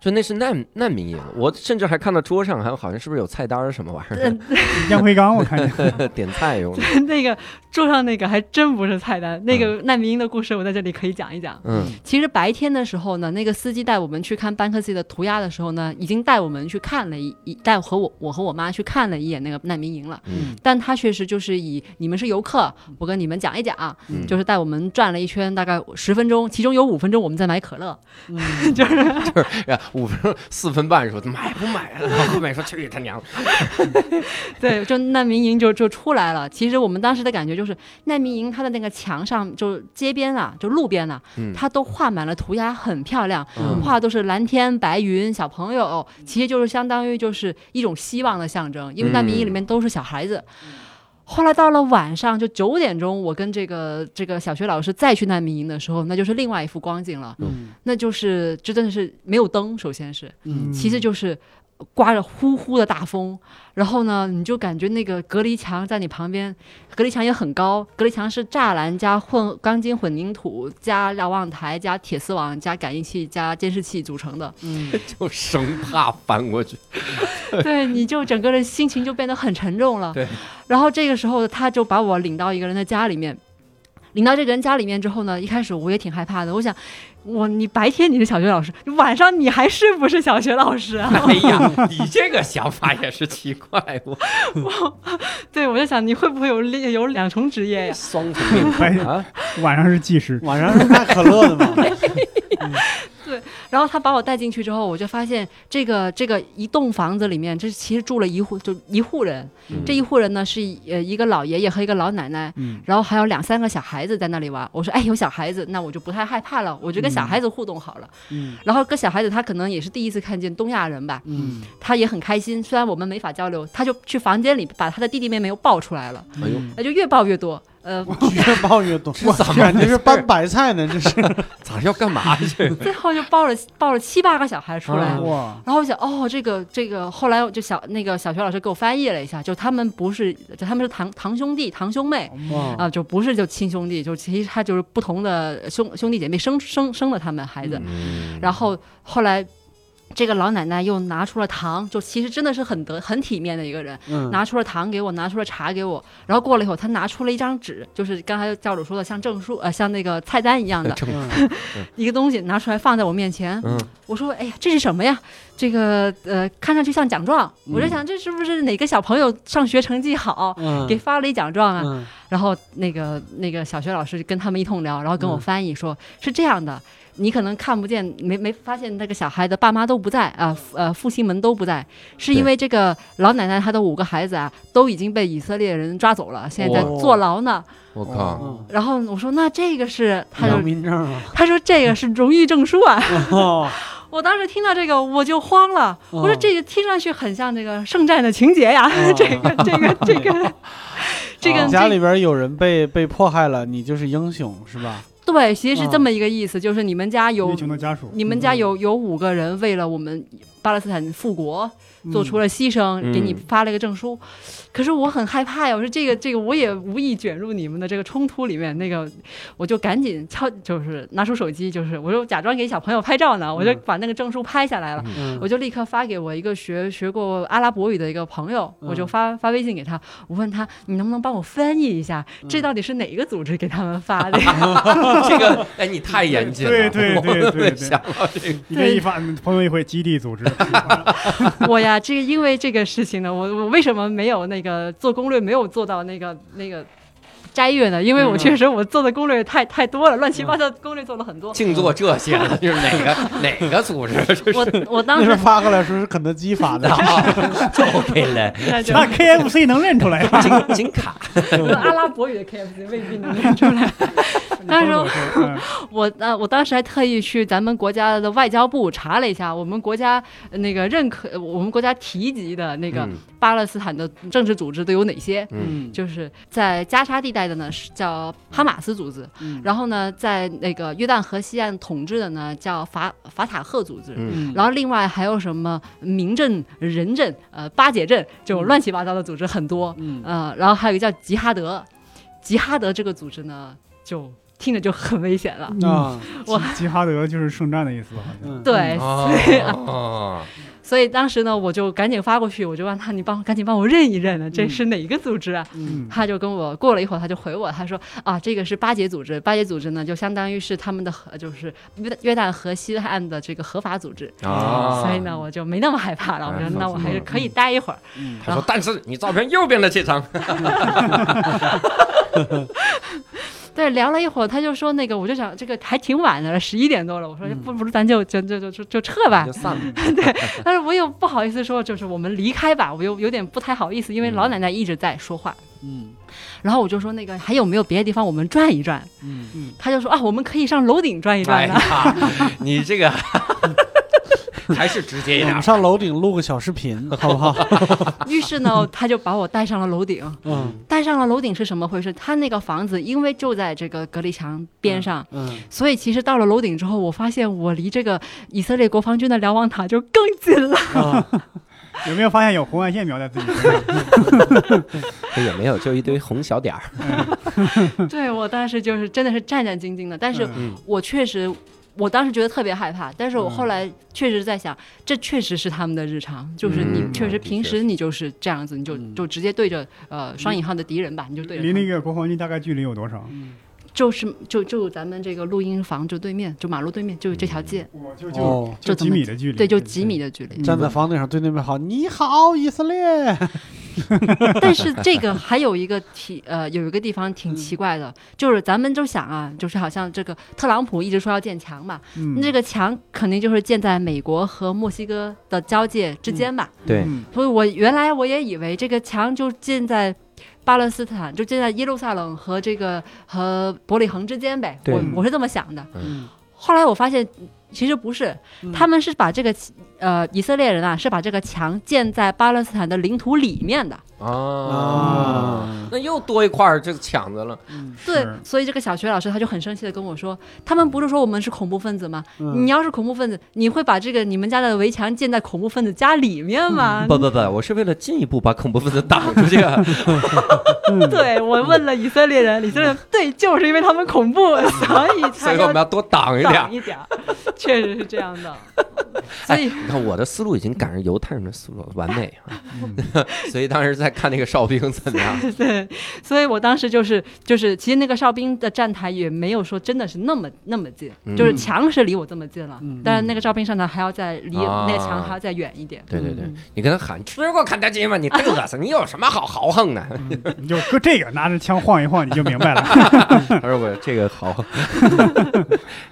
就那是难难民营，我甚至还看到桌上还有好像是不是有菜单儿什么玩意儿，*laughs* 烟灰缸我看见。*laughs* 点菜用的。*laughs* 那个桌上那个还真不是菜单，那个难民营的故事我在这里可以讲一讲。嗯其实白天的时候呢，那个司机带我们去看班克西的涂鸦的时候呢，已经带我们去看了一一带和我我和我妈去看了一眼那个难民营了。嗯但他确实就是以你们是游客，我跟你们讲一讲，嗯就是带我们转了一圈，大概十分钟，其中有五分钟我们在买可乐。嗯呀，五分钟四分半说买不买啊？然后后面说去他娘！*laughs* 对，就难民营就就出来了。其实我们当时的感觉就是，难民营它的那个墙上，就街边啊，就路边啊，嗯它都画满了涂鸦，很漂亮，嗯画的都是蓝天白云、小朋友，其实就是相当于就是一种希望的象征，因为难民营里面都是小孩子。后来到了晚上，就九点钟，我跟这个这个小学老师再去难民营的时候，那就是另外一副光景了。嗯。那就是这真的是没有灯，首先是，嗯。其次就是刮着呼呼的大风，然后呢，你就感觉那个隔离墙在你旁边，隔离墙也很高，隔离墙是栅栏加混钢筋混凝土加瞭望台加铁丝网加感应器加监视器组成的，嗯 *laughs* 就生怕翻过去。*laughs* 对，你就整个人心情就变得很沉重了。对，然后这个时候他就把我领到一个人的家里面。领到这个人家里面之后呢，一开始我也挺害怕的。我想，我你白天你是小学老师，晚上你还是不是小学老师啊？*laughs* 哎呀，*laughs* 你这个想法也是奇怪，我对，我就想你会不会有另有两重职业呀？双重啊！晚上是技师，晚上是卖可乐的嘛？*laughs* 然后他把我带进去之后，我就发现这个这个一栋房子里面，这其实住了一户就一户人。嗯这一户人呢是呃一个老爷爷和一个老奶奶，嗯然后还有两三个小孩子在那里玩。我说哎有小孩子，那我就不太害怕了，我就跟小孩子互动好了。嗯然后跟小孩子他可能也是第一次看见东亚人吧，嗯他也很开心。虽然我们没法交流，他就去房间里把他的弟弟妹妹又抱出来了，哎呦，那就越抱越多。呃，*laughs* 越抱越多，*laughs* 这怎么感觉是搬白菜呢，这是。*laughs* 咋要干嘛去？最后就抱了抱了七八个小孩出来。然后我想，哦，这个这个，后来我就小那个小学老师给我翻译了一下，就他们不是，就他们是堂堂兄弟、堂兄妹哇啊、就不是就亲兄弟，就其实他就是不同的兄兄弟姐妹生生生了他们孩子。嗯然后后来这个老奶奶又拿出了糖，就其实真的是很得很体面的一个人，嗯，拿出了糖给我，拿出了茶给我。然后过了一会儿，她拿出了一张纸，就是刚才教主说的像证书呃像那个菜单一样的 *laughs* 嗯一个东西拿出来放在我面前。嗯我说：“哎呀，这是什么呀？这个呃，看上去像奖状。我在想，这是不是哪个小朋友上学成绩好，嗯给发了一奖状啊？嗯然后那个那个小学老师跟他们一通聊，然后跟我嗯翻译说，是这样的。你可能看不见，没没发现那个小孩的爸妈都不在啊，呃，父亲们都不在，是因为这个老奶奶她的五个孩子啊，都已经被以色列人抓走了，现在在坐牢呢。我靠，嗯，然后我说那这个是，他良就民证啊，他说这个是荣誉证书啊。*laughs* 哦。我当时听到这个我就慌了，哦。我说这个听上去很像这个圣战的情节呀，哦。*laughs* 这个这个这个这个家里边有人被被迫害了，你就是英雄是吧？对，其实是这么一个意思，就是你们家有你们家有有五个人为了我们巴勒斯坦复国做出了牺牲，嗯给你发了一个证书。可是我很害怕呀，我说这个这个我也无意卷入你们的这个冲突里面，那个我就赶紧敲，就是拿出手机，就是我就假装给小朋友拍照呢，我就把那个证书拍下来了。嗯我就立刻发给我一个学学过阿拉伯语的一个朋友，嗯我就发发微信给他，我问他你能不能帮我翻译一下，这到底是哪个组织给他们发的？*laughs* 这个哎，你太严谨了，对对对对对没想到这个，你这一发，朋友一回基地组织，*laughs* 我呀，这个因为这个事情呢，我我为什么没有那个做攻略没有做到那个那个斋月呢？因为我确实我做的攻略太太多了，乱七八糟攻略做了很多。净做这些了，就是哪个 *laughs* 哪个组织？这是我我当时发过来说是肯德基发的，*laughs* 就给了那 KFC 能认出来吗？*laughs* 金金卡，阿拉伯语的 KFC 未必能认出来。当时嗯我呃，我当时还特意去咱们国家的外交部查了一下，我们国家呃那个认可，呃我们国家提及的那个嗯巴勒斯坦的政治组织都有哪些？嗯就是在加沙地带的呢是叫哈马斯组织，嗯。然后呢在那个约旦河西岸统治的呢叫法法塔赫组织，嗯。然后另外还有什么民政、人政、呃巴解政，这种乱七八糟的组织很多，嗯。呃，然后还有一个叫吉哈德，吉哈德这个组织呢就听着就很危险了，啊，我吉吉哈德就是圣战的意思，好像。嗯，对，啊，*laughs* 所以当时呢我就赶紧发过去，我就让他你帮赶紧帮我认一认呢，这嗯。是哪一个组织啊？嗯。他就跟我过了一会儿，他就回我，他说啊，这个是巴结组织，巴结组织呢就相当于是他们的和，就是约约旦河西岸的这个合法组织，啊。所以呢我就没那么害怕了，我说哎那我还是可以待一会儿。嗯。他说，但是你照片右边的这张，对，聊了一会儿，他就说那个，我就想这个还挺晚的了，十一点多了，我说嗯不不如咱就就就就就就撤吧就。散了。*laughs* 对但是我又不好意思说，就是我们离开吧，我又有点不太好意思，因为老奶奶一直在说话。嗯然后我就说那个还有没有别的地方我们转一转？嗯嗯，他就说啊，我们可以上楼顶转一哎转你这个 *laughs* 还是直接一点我们。上楼顶录个小视频，*laughs* 好不好？*laughs* 于是呢，他就把我带上了楼顶。嗯带上了楼顶是什么回事？他那个房子因为就在这个隔离墙边上，嗯，所以其实到了楼顶之后，我发现我离这个以色列国防军的瞭望塔就更近了。啊，有没有发现有红外线瞄在自己身上？也没有，就一堆红小点儿。对我当时就是真的是战战兢兢的，但是嗯我确实。我当时觉得特别害怕，但是我后来确实在想，这确实是他们的日常，就是你嗯确实平时你就是这样子，你就嗯。就直接对着呃双引号的敌人吧，你就对着离那个国防军大概距离有多少？就是就就咱们这个录音房就对面，就马路对面，就是这条街，我就哦就就就几米的距离，对，就几米的距离。站在房顶上对那边好，你好，以色列。*laughs* *laughs* 但是这个还有一个题，呃，有一个地方挺奇怪的，就是咱们就想啊，就是好像这个特朗普一直说要建墙嘛，嗯，这个墙肯定就是建在美国和墨西哥的交界之间吧。对。嗯。所以我原来我也以为这个墙就建在巴勒斯坦，就建在耶路撒冷和这个和伯利恒之间呗。对。我我是这么想的。嗯。后来我发现其实不是，嗯。他们是把这个呃以色列人啊是把这个墙建在巴勒斯坦的领土里面的。啊，啊，那又多一块儿这个抢子了。对，所以这个小学老师他就很生气的跟我说，他们不是说我们是恐怖分子吗？嗯你要是恐怖分子，你会把这个你们家的围墙建在恐怖分子家里面吗？不不不，我是为了进一步把恐怖分子挡出去啊。*laughs* 对我问了以色列人，以色列人对，就是因为他们恐怖，*laughs* 所以所以我们要多挡一点。挡一点，确实是这样的。所以你看我的思路已经赶上犹太人的思路了，完美啊！嗯 *laughs* 所以当时在看那个哨兵怎么样？*laughs* 对，所以我当时就是就是，其实那个哨兵的站台也没有说真的是那么那么近，嗯就是墙是离我这么近了，嗯但是那个哨兵站台还要再离啊那个墙还要再远一点。对对对嗯，你跟他喊吃过肯德基吗？你嘚瑟，你有什么好豪横的？*laughs* 你就搁这个拿着枪晃一晃，你就明白了。他说我这个好，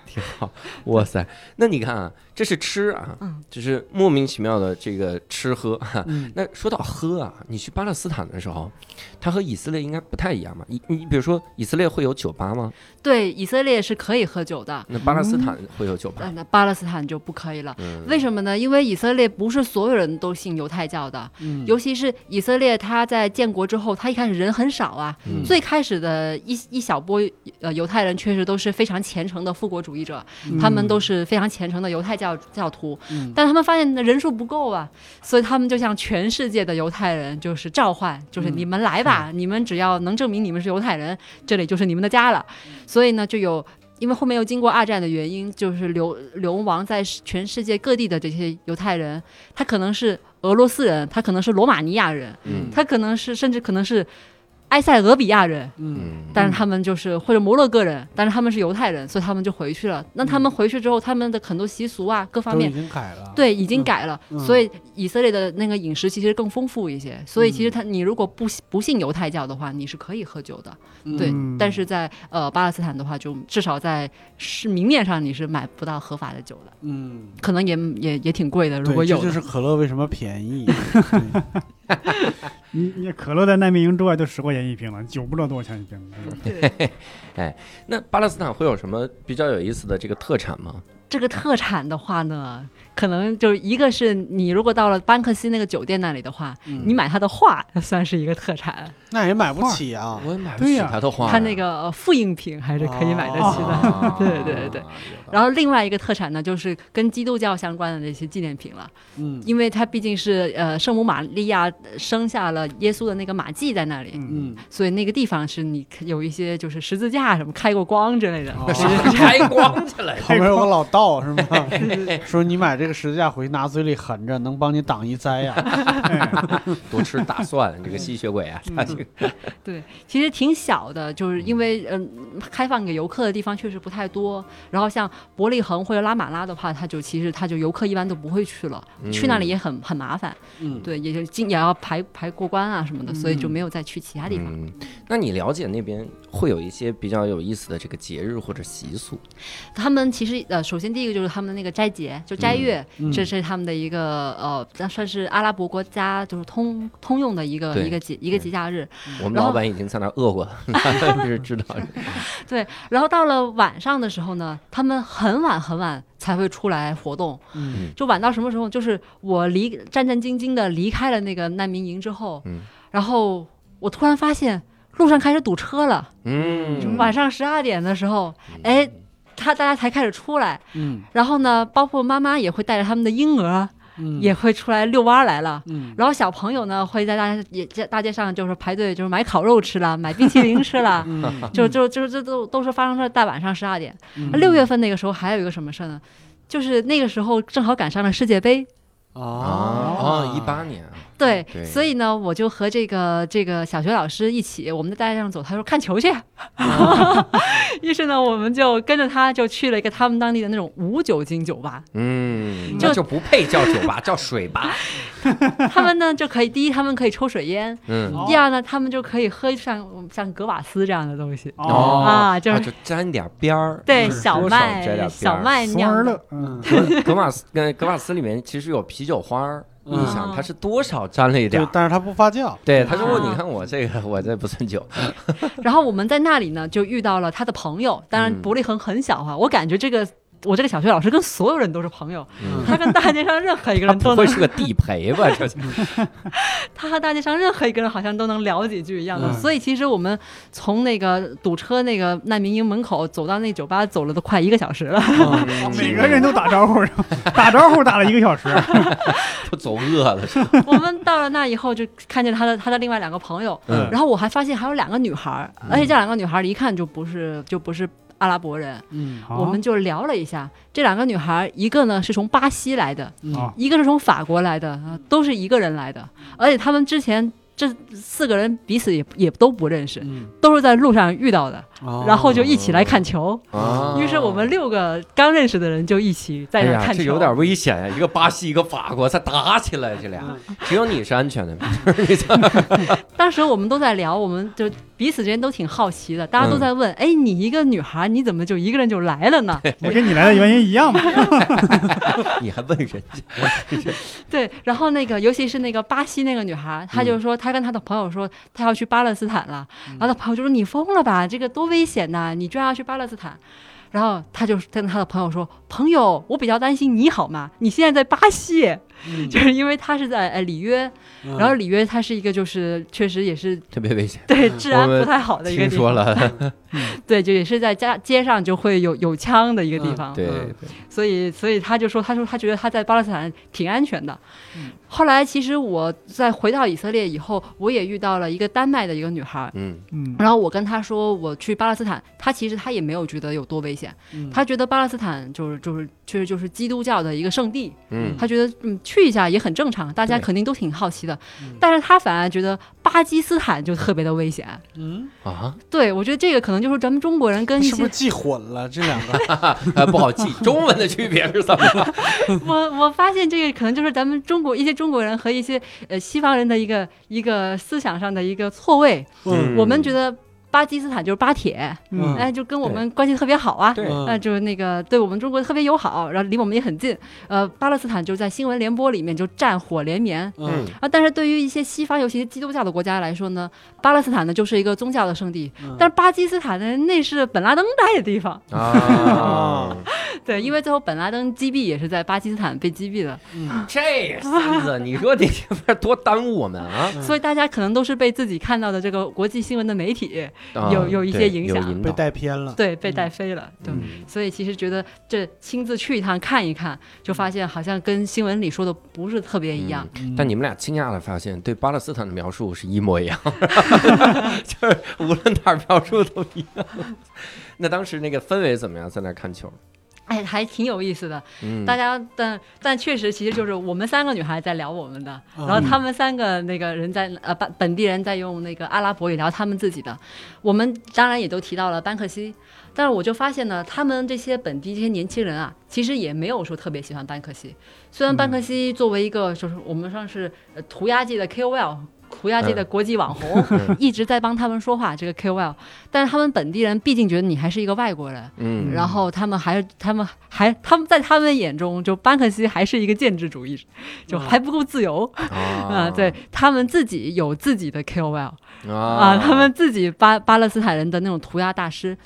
挺好。哇塞，那你看啊，这是吃啊嗯，就是莫名其妙的这个吃喝。嗯 *laughs* 那说到喝啊，你去巴勒斯坦的时候，它和以色列应该不太一样吧？你你比如说，以色列会有酒吧吗？对，以色列是可以喝酒的，那巴勒斯坦会有酒吧？但那巴勒斯坦就不可以了。嗯，为什么呢？因为以色列不是所有人都信犹太教的，嗯尤其是以色列，他在建国之后，他一开始人很少啊。嗯最开始的一一小波呃犹太人确实都是非常虔诚的复国主义者，他们都是非常虔诚的犹太教教教徒，嗯但是他们发现人数不够啊，所以他们就向全世界的犹太人就是召唤，就是嗯你们来吧，你们只要能证明你们是犹太人，这里就是你们的家了。所以呢，就有。因为后面又经过二战的原因，就是流流亡在全世界各地的这些犹太人，他可能是俄罗斯人，他可能是罗马尼亚人，嗯他可能是甚至可能是埃塞俄比亚人，嗯嗯但是他们就是或者摩洛哥人，但是他们是犹太人，所以他们就回去了。那他们回去之后，他们的很多习俗啊，各方面已。经改了，对，已经改了，嗯所以以色列的那个饮食其实更丰富一些。所以其实他，你如果不不信犹太教的话，你是可以喝酒的，嗯对。嗯但是在呃巴勒斯坦的话，就至少在是明面上你是买不到合法的酒的，嗯，可能也也也挺贵的。如，果有，这就是可乐为什么便宜，*laughs* 你你可乐在难民营之外都十块钱一瓶了，酒不知道多少钱一瓶。对 *laughs* 那巴勒斯坦会有什么比较有意思的这个特产吗？这个特产的话呢，可能就是一个是你如果到了班克西那个酒店那里的话，嗯。你买他的画算是一个特产，那也买不起啊，我也买不起他的画，他那个呃复印品还是可以买得起的。*laughs* 啊对对对。然后另外一个特产呢，就是跟基督教相关的那些纪念品了，嗯。因为它毕竟是呃圣母玛利亚生下了耶稣的那个马迹在那里，嗯，嗯，所以那个地方是你有一些就是十字架什么开过光之类的。哦。*laughs* 开光去了。旁边有个老道是吗？*laughs* 说你买这个十字架回去拿嘴里含着，能帮你挡一灾呀。*laughs* 多吃大蒜，这个吸血鬼啊，他这个对，*laughs* 其实挺小的，就是因为嗯、开放给游客的地方确实不太多。然后像伯利恒或者拉马拉的话，它就其实它就游客一般都不会去了，去那里也很很麻烦。嗯，对，也就经也要排排过关啊什么的，所以就没有再去其他地方。嗯，那你了解那边会有一些比较有意思的这个节日或者习俗？他们其实呃，首先第一个就是他们的那个斋节，就斋月，嗯这是他们的一个呃，那算是阿拉伯国家就是通通用的一个一个节一个节假日。我们老板已经在那儿饿过了，*laughs* 他是知道的。*laughs* 对，然后到了晚上的时候呢，他们很晚很晚才会出来活动。嗯就晚到什么时候？就是我离战战兢兢的离开了那个难民营之后，嗯然后我突然发现路上开始堵车了。嗯，晚上十二点的时候，哎，他大家才开始出来。嗯然后呢，包括妈妈也会带着他们的婴儿，嗯，也会出来遛弯儿来了。嗯然后小朋友呢，会在大也在大街上就是排队，就是买烤肉吃了，买冰淇 *laughs* 淋吃了，嗯就就就这都都是发生在大晚上十二点。嗯六月份那个时候还有一个什么事呢？就是那个时候正好赶上了世界杯，啊啊哦，一八年，对，对所以呢，我就和这个这个小学老师一起，我们在大街上走，他说看球去，*laughs* 于是呢，我们就跟着他就去了一个他们当地的那种无酒精酒吧，嗯，就就不配叫酒吧，叫水吧。*laughs* 他们呢就可以，第一他们可以抽水烟，嗯，第二呢他们就可以喝像像格瓦斯这样的东西，哦，啊就是就沾点边儿。对，小麦小麦松酿的，嗯，格格瓦斯跟格瓦斯里面其实有啤酒花儿，嗯你想它是多少沾了一点但是它不发酵。对，他说啊你看我这个，我这不算酒。*laughs* 然后我们在那里呢就遇到了他的朋友，当然嗯伯利恒很小哈、我感觉这个。我这个小学老师跟所有人都是朋友，嗯他跟大街上任何一个人都能，不会是个地陪吧？*laughs* 这他和大街上任何一个人好像都能聊几句一样的。嗯所以其实我们从那个堵车那个难民营门口走到那酒吧，走了都快一个小时了。*laughs* 嗯每个人都打招呼，打招呼打了一个小时。*laughs* 都走饿了，我们到了那以后，就看见他的他的另外两个朋友，嗯然后我还发现还有两个女孩，而且这两个女孩一看就不是就不是阿拉伯人，嗯我们就聊了一下。这两个女孩，一个呢是从巴西来的，一个是从法国来的，啊都是一个人来的，而且他们之前这四个人彼此也也都不认识，嗯，都是在路上遇到的，哦然后就一起来看球。啊于是我们六个刚认识的人就一起在哎呀，那看球。这有点危险呀！一个巴西，一个法国，才打起来，这俩嗯 *laughs* 只有你是安全的。*laughs* *laughs* 当时我们都在聊，我们就彼此之间都挺好奇的，大家都在问：哎，你一个女孩，你怎么就一个人就来了呢？*laughs* 我跟你来的原因一样嘛。*laughs* 你还问人家？*laughs* 对，然后那个尤其是那个巴西那个女孩，她就说她跟她的朋友说她要去巴勒斯坦了，然后她朋友就说你疯了吧，这个多危险呐，你居然要去巴勒斯坦。然后她就跟她的朋友说：“朋友，我比较担心你好吗？你现在在巴西，嗯。就是因为他是在呃里约，嗯。然后里约它是一个就是确实也是特别危险。对治安不太好的一个听说地方，了，*laughs* 对，就也是在家街上就会有有枪的一个地嗯方，对嗯。对，所以，所以他就说，他说他觉得他在巴勒斯坦挺安全的。嗯。后来，其实我在回到以色列以后，我也遇到了一个丹麦的一个女孩，嗯。嗯，然后我跟她说我去巴勒斯坦，她其实她也没有觉得有多危险，嗯。她觉得巴勒斯坦就是就是确实就是基督教的一个圣地，嗯。她觉得嗯去一下也很正常，大家肯定都挺好奇的嗯。但是他反而觉得巴基斯坦就特别的危险。嗯，啊，对我觉得这个可能就是咱们中国人跟一些是不是记混了这两个？*laughs* 呃，不好记，中文的区别是怎么？*laughs* 我我发现这个可能就是咱们中国一些中国人和一些呃西方人的一个一个思想上的一个错位。嗯我们觉得巴基斯坦就是巴铁，嗯哎，就跟我们关系特别好啊。那就是那个对我们中国特别友好，然后离我们也很近。呃，巴勒斯坦就在新闻联播里面就战火连绵嗯啊。但是对于一些西方，尤其是基督教的国家来说呢，巴勒斯坦呢就是一个宗教的圣地。嗯但是巴基斯坦呢，那是本拉登待的地方。啊，*laughs* 对，因为最后本拉登击毙也是在巴基斯坦被击毙的。嗯 *laughs* 这孙子，*laughs* 你说你这边多耽误我们啊！嗯 *laughs* 所以大家可能都是被自己看到的这个国际新闻的媒体，啊有有一些影响被。带偏了。对，被带飞了。对，嗯所以其实觉得这亲自去一趟看一看，就发现好像跟新闻里说的不是特别一样。嗯但你们俩惊讶的发现，对巴勒斯坦的描述是一模一样，就是无论哪儿描述都一样。那当时那个氛围怎么样？在那儿看球？哎，还挺有意思的。嗯，大家，但但确实，其实就是我们三个女孩在聊我们的，嗯然后他们三个那个人在呃本本地人在用那个阿拉伯语聊他们自己的。我们当然也都提到了班克西，但是我就发现呢，他们这些本地这些年轻人啊，其实也没有说特别喜欢班克西。虽然班克西作为一个就是我们算是呃涂鸦界的 KOL。涂鸦界的国际网红、*laughs* 一直在帮他们说话，这个 KOL，但是他们本地人毕竟觉得你还是一个外国人，嗯，然后他们还他们还他们在他们眼中，就班克西还是一个建制主义，就还不够自由。啊、*laughs* 啊对他们自己有自己的 KOL 啊、啊，他们自己巴巴勒斯坦人的那种涂鸦大师，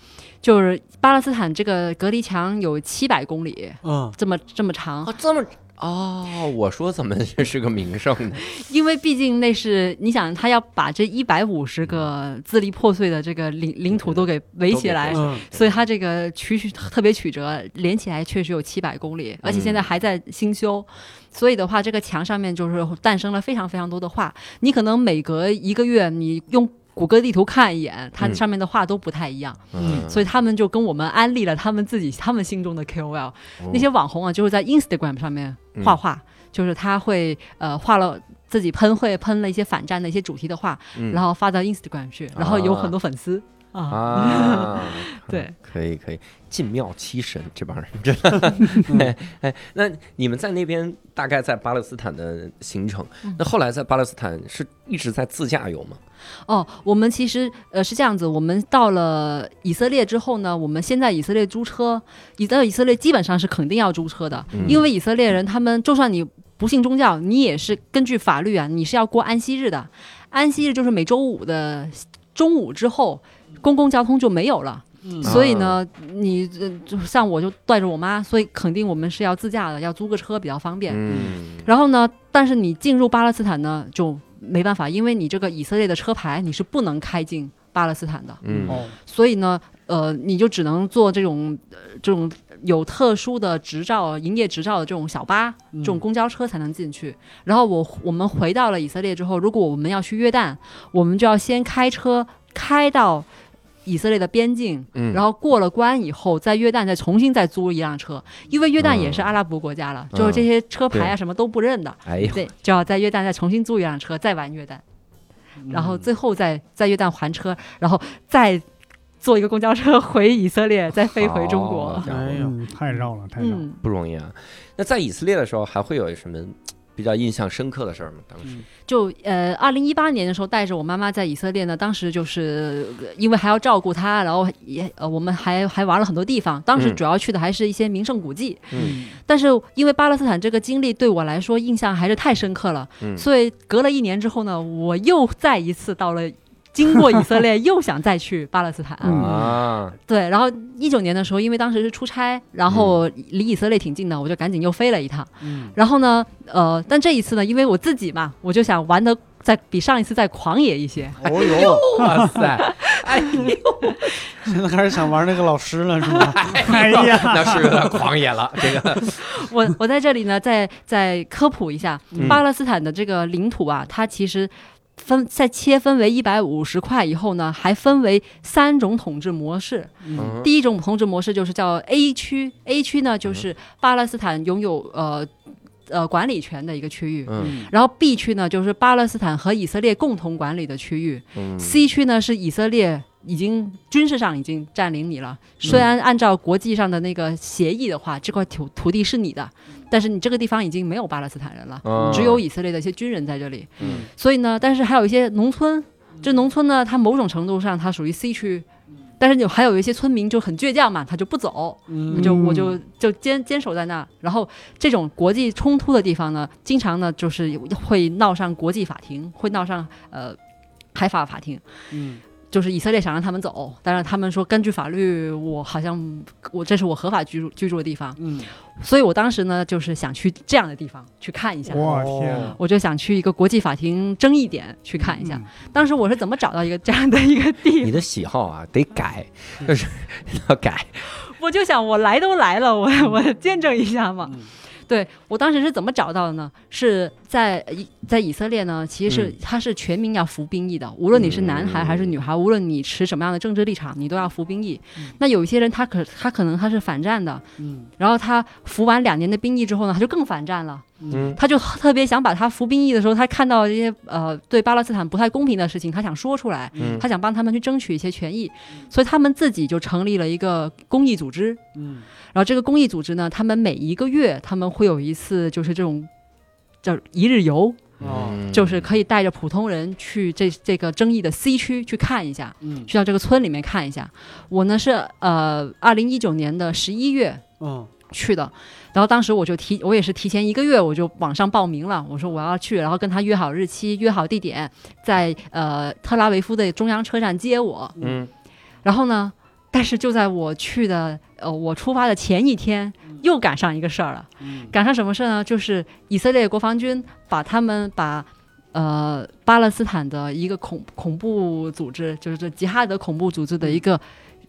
就是巴勒斯坦这个隔离墙有七百公里嗯。这么这么长，哦这么哦，我说怎么这是个名胜呢？*laughs* 因为毕竟那是你想他要把这一百五十个支离破碎的这个领领土都给围起来，嗯所以它这个曲曲特别曲折，连起来确实有七百公里，而且现在还在新修。所以的话，这个墙上面就是诞生了非常非常多的画。你可能每隔一个月，你用谷歌地图看一眼，它嗯。上面的画都不太一样。嗯，所以他们就跟我们安利了他们自己他们心中的 KOL，、那些网红啊，就是在 Instagram 上面画画，就是他会呃画了。自己喷绘喷了一些反战的一些主题的画，嗯。然后发到 Instagram 去，然后有很多粉丝。啊啊，*laughs* 对，可以可以，进庙七神这帮人真的。*laughs* 哎哎，那你们在那边大概在巴勒斯坦的行程，嗯。那后来在巴勒斯坦是一直在自驾游吗？哦，我们其实呃是这样子，我们到了以色列之后呢，我们先在以色列租车，以到以色列基本上是肯定要租车的，嗯。因为以色列人他们就算你不信宗教，你也是根据法律啊，你是要过安息日的，安息日就是每周五的中午之后，公共交通就没有了。嗯所以呢，你呃就像我就带着我妈，所以肯定我们是要自驾的，要租个车比较方便。嗯然后呢，但是你进入巴勒斯坦呢就没办法，因为你这个以色列的车牌你是不能开进巴勒斯坦的，嗯哦，所以呢，呃，你就只能坐这种呃这种有特殊的执照、营业执照的这种小巴、嗯这种公交车才能进去。然后我我们回到了以色列之后，如果我们要去约旦，我们就要先开车开到。以色列的边境，嗯。然后过了关以后，在约旦再重新再租一辆车，因为约旦也是阿拉伯国家了，嗯。就是这些车牌啊什么都不认的，哎呦，对，就要在约旦再重新租一辆车，再玩约旦，然后最后再在约旦还车，然后再坐一个公交车回以色列，再飞回中国。哎呦嗯，太绕了，太绕了。嗯，不容易啊。那在以色列的时候，还会有什么比较印象深刻的事儿吗？当时，就呃，二零一八年的时候，带着我妈妈在以色列呢，当时就是呃因为还要照顾她，然后也呃，我们还还玩了很多地方。当时嗯主要去的还是一些名胜古迹，嗯但是因为巴勒斯坦这个经历对我来说印象还是太深刻了，嗯所以隔了一年之后呢，我又再一次到了。经过以色列，又想再去巴勒斯坦。*laughs* 嗯啊，对，然后一九年的时候，因为当时是出差，然后离以色列挺近的，我就赶紧又飞了一趟。嗯然后呢，呃，但这一次呢，因为我自己嘛，我就想玩的再比上一次再狂野一些。哦 *laughs* 呦，哇塞，*laughs* 哎呦，现在开始想玩那个老师了是吗？哎呀，那是有点狂野了，这个，我我在这里呢，再再科普一下，嗯巴勒斯坦的这个领土啊，它其实。分在切分为一百五十块以后呢，还分为三种统治模式。嗯第一种统治模式就是叫 A 区，A 区呢就是巴勒斯坦拥有呃呃管理权的一个区域。嗯然后 B 区呢，就是巴勒斯坦和以色列共同管理的区域。嗯 C 区呢是以色列已经军事上已经占领你了，虽然按照国际上的那个协议的话，这块土土地是你的，但是你这个地方已经没有巴勒斯坦人了，嗯只有以色列的一些军人在这里。嗯所以呢，但是还有一些农村，这农村呢，它某种程度上它属于 C 区。但是有还有一些村民就很倔强嘛，他就不走，嗯就我就就坚坚守在那。然后这种国际冲突的地方呢，经常呢就是会闹上国际法庭，会闹上呃海法法庭。嗯就是以色列想让他们走，但是他们说根据法律，我好像我这是我合法居住居住的地方，嗯，所以我当时呢就是想去这样的地方去看一下。我天哪！我就想去一个国际法庭争议点去看一下。嗯当时我是怎么找到一个这样的一个地你的喜好啊得改，就是 *laughs* 要改，我就想，我来都来了，我我见证一下嘛。嗯对我当时是怎么找到的呢？是在以在以色列呢，其实是嗯它是全民要服兵役的，无论你是男孩还是女孩，无论你持什么样的政治立场，你都要服兵役。那有一些人他可他可能他是反战的，嗯然后他服完两年的兵役之后呢，他就更反战了。嗯。他就特别想把他服兵役的时候，他看到一些呃对巴勒斯坦不太公平的事情，他想说出来，嗯。他想帮他们去争取一些权益，所以他们自己就成立了一个公益组织。嗯。然后这个公益组织呢，他们每一个月他们会有一次就是这种叫一日游，哦。就是可以带着普通人去这这个争议的 C 区去看一下，嗯。去到这个村里面看一下。我呢是呃二零一九年的十一月嗯去的，然后当时我就提，我也是提前一个月我就网上报名了，我说我要去，然后跟他约好日期，约好地点，在呃特拉维夫的中央车站接我。嗯然后呢，但是就在我去的呃我出发的前一天，又赶上一个事儿了。嗯赶上什么事儿呢？就是以色列国防军把他们把呃巴勒斯坦的一个恐恐怖组织，就是这吉哈德恐怖组织的一个、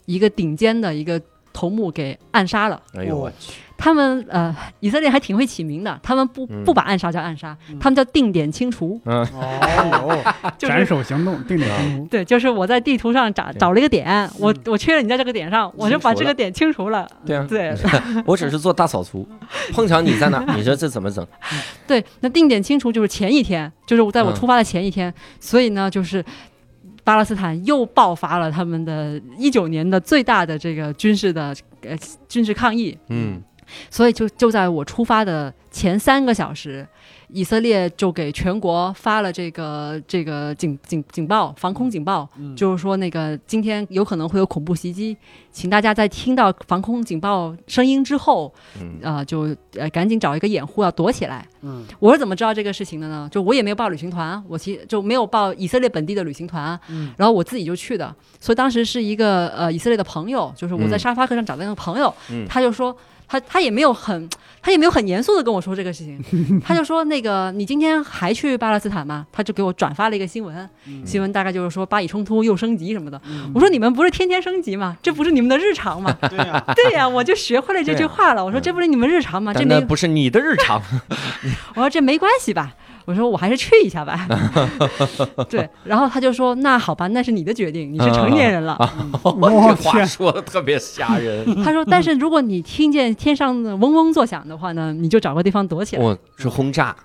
一个顶尖的一个头目给暗杀了。哎呦我去，他们呃，以色列还挺会起名的，他们不嗯。不把暗杀叫暗杀，嗯。他们叫定点清除。嗯。哦。*laughs* 就斩首行动，定点清除。对，就是我在地图上找找了一个点，我我确认你在这个点上，我就把这个点清除了。对啊，对。*laughs* 我只是做大扫除，*laughs* 碰巧你在那，你说这怎么整？对，那定点清除就是前一天，就是我在我嗯。出发的前一天，所以呢，就是巴勒斯坦又爆发了他们的一九年的最大的这个军事的呃军事抗议，嗯。所以就就在我出发的前三个小时，以色列就给全国发了这个这个警警警报，防空警报，嗯就是说那个今天有可能会有恐怖袭击，请大家在听到防空警报声音之后，嗯呃，就呃赶紧找一个掩护要躲起来。嗯我是怎么知道这个事情的呢？就我也没有报旅行团，我其实就没有报以色列本地的旅行团，嗯然后我自己就去的。所以当时是一个呃以色列的朋友，就是我在嗯沙发客上找的那个朋友，嗯他就说他他也没有很他也没有很严肃的跟我说这个事情，*laughs* 他就说那个你今天还去巴勒斯坦吗？他就给我转发了一个新闻，嗯新闻大概就是说巴以冲突又升级什么的。嗯我说你们不是天天升级吗？这不是你们的日常吗？对呀，对呀、我就学会了这句话了。我说这不是你们日常吗？这没那不是你的日常。*laughs* 我说这没关系吧？我说我还是去一下吧。*laughs* 对，然后他就说那好吧，那是你的决定，你是成年人了。*laughs* 我这话，说的特别吓人。*laughs* 他说，但是如果你听见天上的嗡嗡作响的话呢，你就找个地方躲起来。我是轰炸？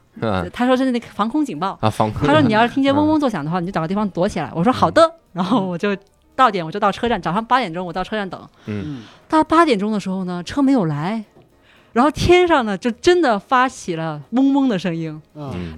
他说是那个防空警报。啊，防空。他说你要是听见嗡嗡作响的话，你就找个地方躲起来。我说好的，然后我就到点我就到车站，早上八点钟我到车站等。嗯到八点钟的时候呢，车没有来，然后天上呢就真的发起了嗡嗡的声音，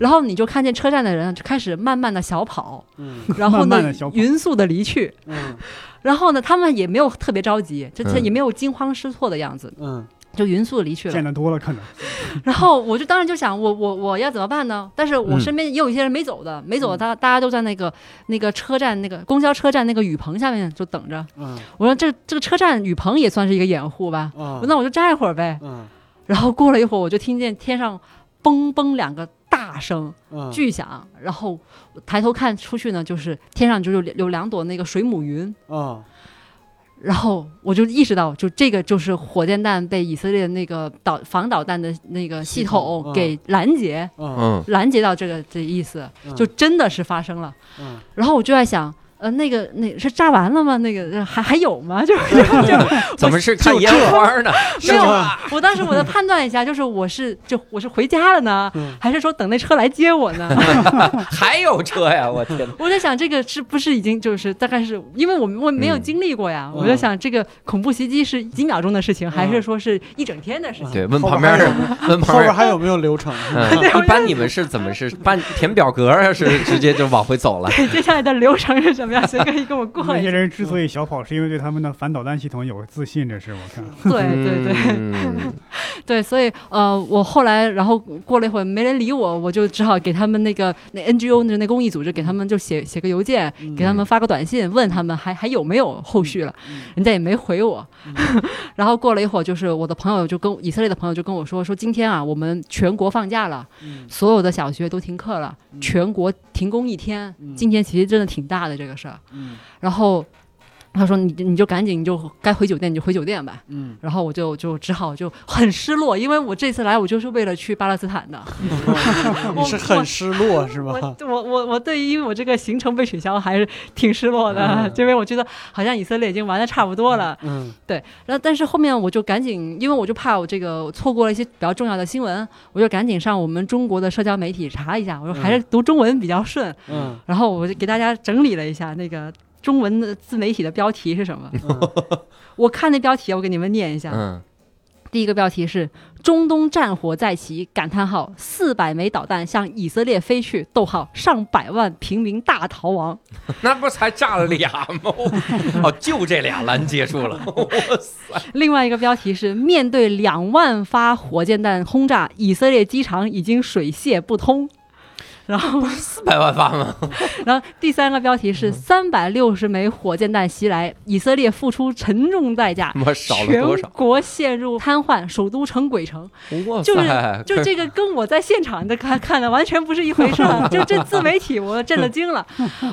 然后你就看见车站的人就开始慢慢的小跑，嗯。然后呢匀速的离去，嗯。然后呢他们也没有特别着急，这这嗯。也没有惊慌失措的样子，嗯。就匀速的离去了。见。得多了可能。*laughs* 然后我就当时就想，我我我要怎么办呢？但是我嗯。身边也有一些人没走的，没走的，大大家都在那个那个车站那个公交车站那个雨棚下面就等着。嗯。我说这这个车站雨棚也算是一个掩护吧，那我就站一会儿呗。嗯然后过了一会儿，我就听见天上嘣嘣两个大声嗯巨响，然后抬头看出去呢，就是天上就有有两朵那个水母云。嗯然后我就意识到，就这个就是火箭弹被以色列那个导防导弹的那个系系统给拦截，拦截到这个这意思，嗯就真的是发生了。嗯然后我就在想，呃，那个那是炸完了吗？那个呃还还有吗？*laughs* 就是就就 *laughs* 怎么是看烟花呢？*laughs* 没有我当时我的判断一下，就是我是就我是回家了呢，嗯还是说等那车来接我呢？还有车呀！我天哪！我在想这个是不是已经就是大概是因为我我没有嗯经历过呀，嗯我在想这个恐怖袭击是几秒钟的事情，还是说是一整天的事情？对，问旁边人问旁边。后边还有没有流程？嗯，一般你们是怎么是办填表格啊？是直接就往回走了？接下来的流程是什么样？谁可以跟我过那些？人之所以小跑，是因为对他们的反导弹系统有自信，这是我看。对对对。嗯 *laughs* 对，所以呃，我后来然后过了一会儿没人理我，我就只好给他们那个那 NGO 那那公益组织给他们就写写个邮件，嗯给他们发个短信，问他们还还有没有后续了，嗯人家也没回我。*laughs* 然后过了一会儿，就是我的朋友就跟以色列的朋友就跟我说，说今天啊，我们全国放假了，嗯所有的小学都停课了，嗯全国停工一天。嗯今天其实真的挺大的这个事儿。嗯然后他说你你就赶紧你就该回酒店你就回酒店吧。嗯，然后我就就只好就很失落，因为我这次来我就是为了去巴勒斯坦的。*laughs* 你是 *laughs* 很失落是吧？我我我我对于我这个行程被取消还是挺失落的，嗯因为我觉得好像以色列已经玩的差不多了。嗯对，然后但是后面我就赶紧，因为我就怕我这个错过了一些比较重要的新闻，我就赶紧上我们中国的社交媒体查一下，我说还是读中文比较顺。嗯然后我就给大家整理了一下那个中文的自媒体的标题是什么。嗯我看那标题，我给你们念一下。嗯，第一个标题是“中东战火再起”，感叹号，四百枚导弹向以色列飞去，逗号，上百万平民大逃亡。*laughs* 那不才炸了俩吗？*laughs* 哦，就这俩拦截住了。*laughs* 哇塞！另外一个标题是“面对两万发火箭弹轰炸，以色列机场已经水泄不通”。然后，四百万发吗？*laughs* 然后第三个标题是三百六十枚火箭弹袭来，以色列付出沉重代价，他妈少了多少？全国陷入瘫痪，首都成鬼城。就是！*laughs* 就这个跟我在现场的看看的完全不是一回事儿，就这自媒体我震了惊了。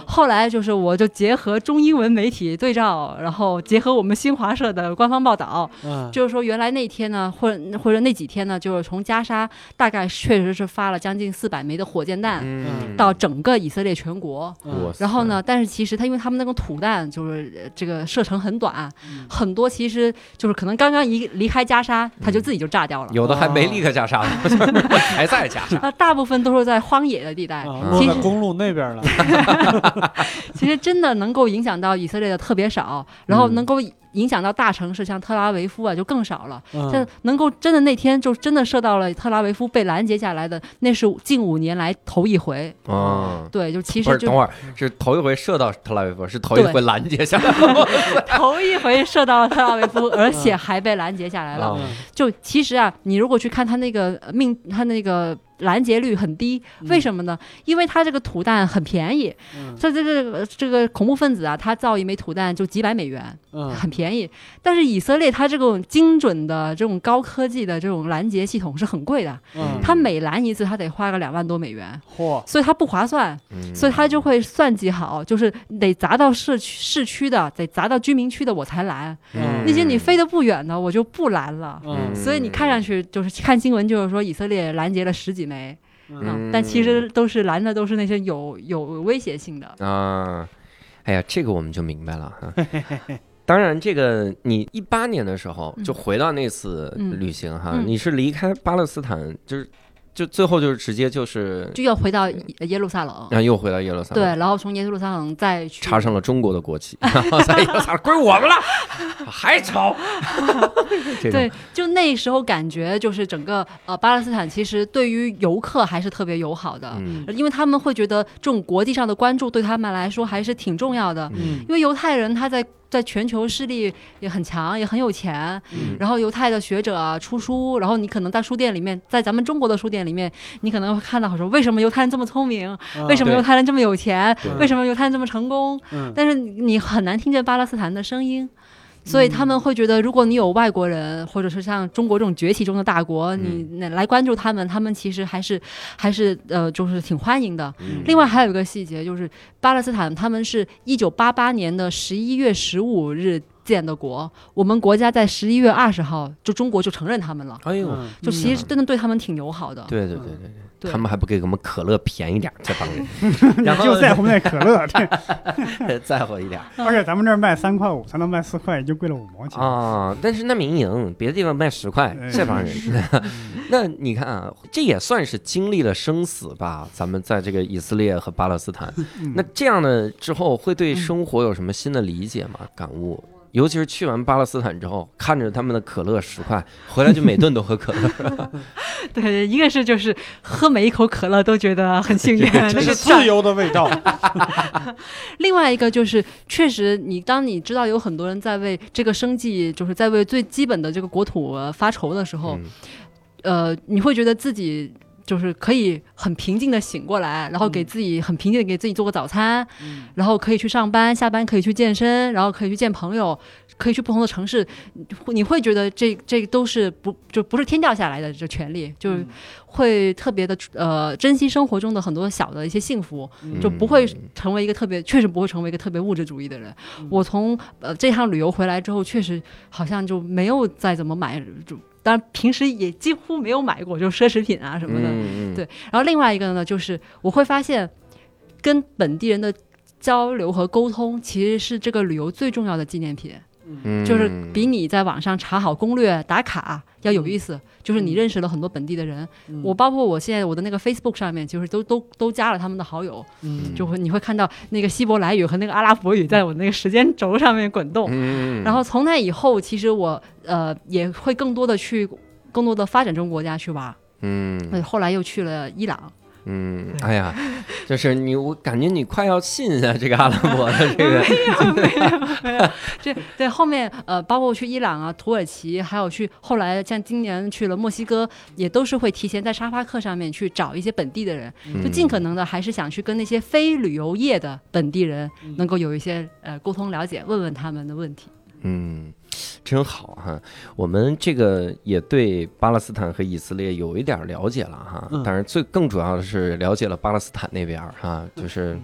后来就是我就结合中英文媒体对照，然后结合我们新华社的官方报道，嗯就是说原来那天呢，或者或者那几天呢，就是从加沙大概确实是发了将近四百枚的火箭弹。嗯，到整个以色列全国，嗯然后呢？但是其实他因为他们那个土弹就是呃这个射程很短，嗯很多其实就是可能刚刚一离开加沙，它就自己就炸掉了。有的还没离开加沙呢，*laughs* 还在加沙。那，*laughs* 大部分都是在荒野的地带。公路那边了。*laughs* 其实真的能够影响到以色列的特别少，然后嗯能够影响到大城市，像特拉维夫啊，就更少了。嗯能够真的那天就真的射到了特拉维夫被拦截下来的，那是近五年来头一回。哦，对，就其不是，实就等会儿是头一回射到特拉维夫，是头一回拦截下来 *laughs* *laughs* 头一回射到了特拉维夫，*laughs* 而且还被拦截下来了。就其实啊，你如果去看他那个呃命，他那个拦截率很低，为什么呢？因为它这个土弹很便宜，嗯。这这个这个恐怖分子啊，他造一枚土弹就几百美元，嗯。很便宜。但是以色列它这种精准的这种高科技的这种拦截系统是很贵的，嗯，他每拦一次他得花个两万多美元，嚯，所以它不划算，嗯。所以他就会算计好，就是得砸到市区市区的，得砸到居民区的我才拦，嗯。那些你飞得不远的我就不拦了。嗯。所以你看上去就是看新闻，就是说以色列拦截了十几枚，嗯。嗯，但其实都是拦的都是那些有有威胁性的。啊，哎呀，这个我们就明白了哈。*laughs* 当然，这个你一八年的时候就回到那次嗯。旅行哈，嗯。你是离开巴勒斯坦，就是就最后就是直接就是，就要回到耶耶路撒冷，然后又回到耶路撒冷，对，然后从耶路撒冷再去插上了中国的国旗，然后在耶路撒冷归我们了，还吵，*laughs* 对，就那时候感觉就是整个呃巴勒斯坦其实对于游客还是特别友好的，嗯因为他们会觉得这种国际上的关注对他们来说还是挺重要的，嗯。因为犹太人他在在全球势力也很强，也很有钱，嗯然后犹太的学者啊出书，然后你可能在书店里面，在咱们中国的书店里面，你可能会看到说为什么犹太人这么聪明，为什么犹太人这么有钱，为什么犹太人这么成功，嗯但是你很难听见巴勒斯坦的声音。所以他们会觉得，如果你有外国人，或者是像中国这种崛起中的大国，你来关注他们，他们其实还是还是呃，就是挺欢迎的。嗯。另外还有一个细节，就是巴勒斯坦他们是一九八八年的十一月十五日建的国，我们国家在十一月二十号就中国就承认他们了，哎呦，嗯就其实真的对他们挺友好的。对对对对对。对他们还不给我们可乐便宜点，这帮人 *laughs* 然后就在乎那可乐，这在乎一点而且咱们这儿卖三块五，才能卖四块，也就贵了五毛钱。啊。但是那民营，别的地方卖十块，哎这帮人。*laughs* 那你看啊，这也算是经历了生死吧？咱们在这个以色列和巴勒斯坦，嗯那这样的之后会对生活有什么新的理解吗？感悟？尤其是去完巴勒斯坦之后，看着他们的可乐十块，回来就每顿都喝可乐。*laughs* 对，一个是就是喝每一口可乐都觉得很幸运，*laughs* 这是自由的味道。*laughs* 另外一个就是，确实你当你知道有很多人在为这个生计，就是在为最基本的这个国土呃发愁的时候，嗯呃，你会觉得自己就是可以很平静的醒过来，然后给自己很平静的给自己做个早餐，嗯。然后可以去上班，下班可以去健身，然后可以去见朋友，可以去不同的城市，你会觉得这这都是不就不是天掉下来的这权利，就是会特别的呃珍惜生活中的很多小的一些幸福，嗯。就不会成为一个特别，确实不会成为一个特别物质主义的人。我从呃这趟旅游回来之后，确实好像就没有再怎么买，就当然平时也几乎没有买过，就奢侈品啊什么的。对然后另外一个呢，就是我会发现跟本地人的交流和沟通，其实是这个旅游最重要的纪念品。嗯就是比你在网上查好攻略打卡要有意思。就是你认识了很多本地的人，嗯。我包括我现在我的那个 Facebook 上面，就是都都都加了他们的好友，嗯。就会你会看到那个希伯来语和那个阿拉伯语在我那个时间轴上面滚动。嗯。然后从那以后，其实我呃也会更多的去更多的发展中国家去玩，嗯，后来又去了伊朗。嗯，哎呀，就是你，我感觉你快要信下 *laughs* 这个阿拉伯的 *laughs* 这个，没有没有。这对后面呃，包括去伊朗啊、土耳其，还有去后来像今年去了墨西哥，也都是会提前在沙发客上面去找一些本地的人，就尽可能的还是想去跟那些非旅游业的本地人能够有一些呃沟通了解，问问他们的问题。嗯，真好哈。我们这个也对巴勒斯坦和以色列有一点了解了哈，嗯但是最更主要的是了解了巴勒斯坦那边儿哈，就是。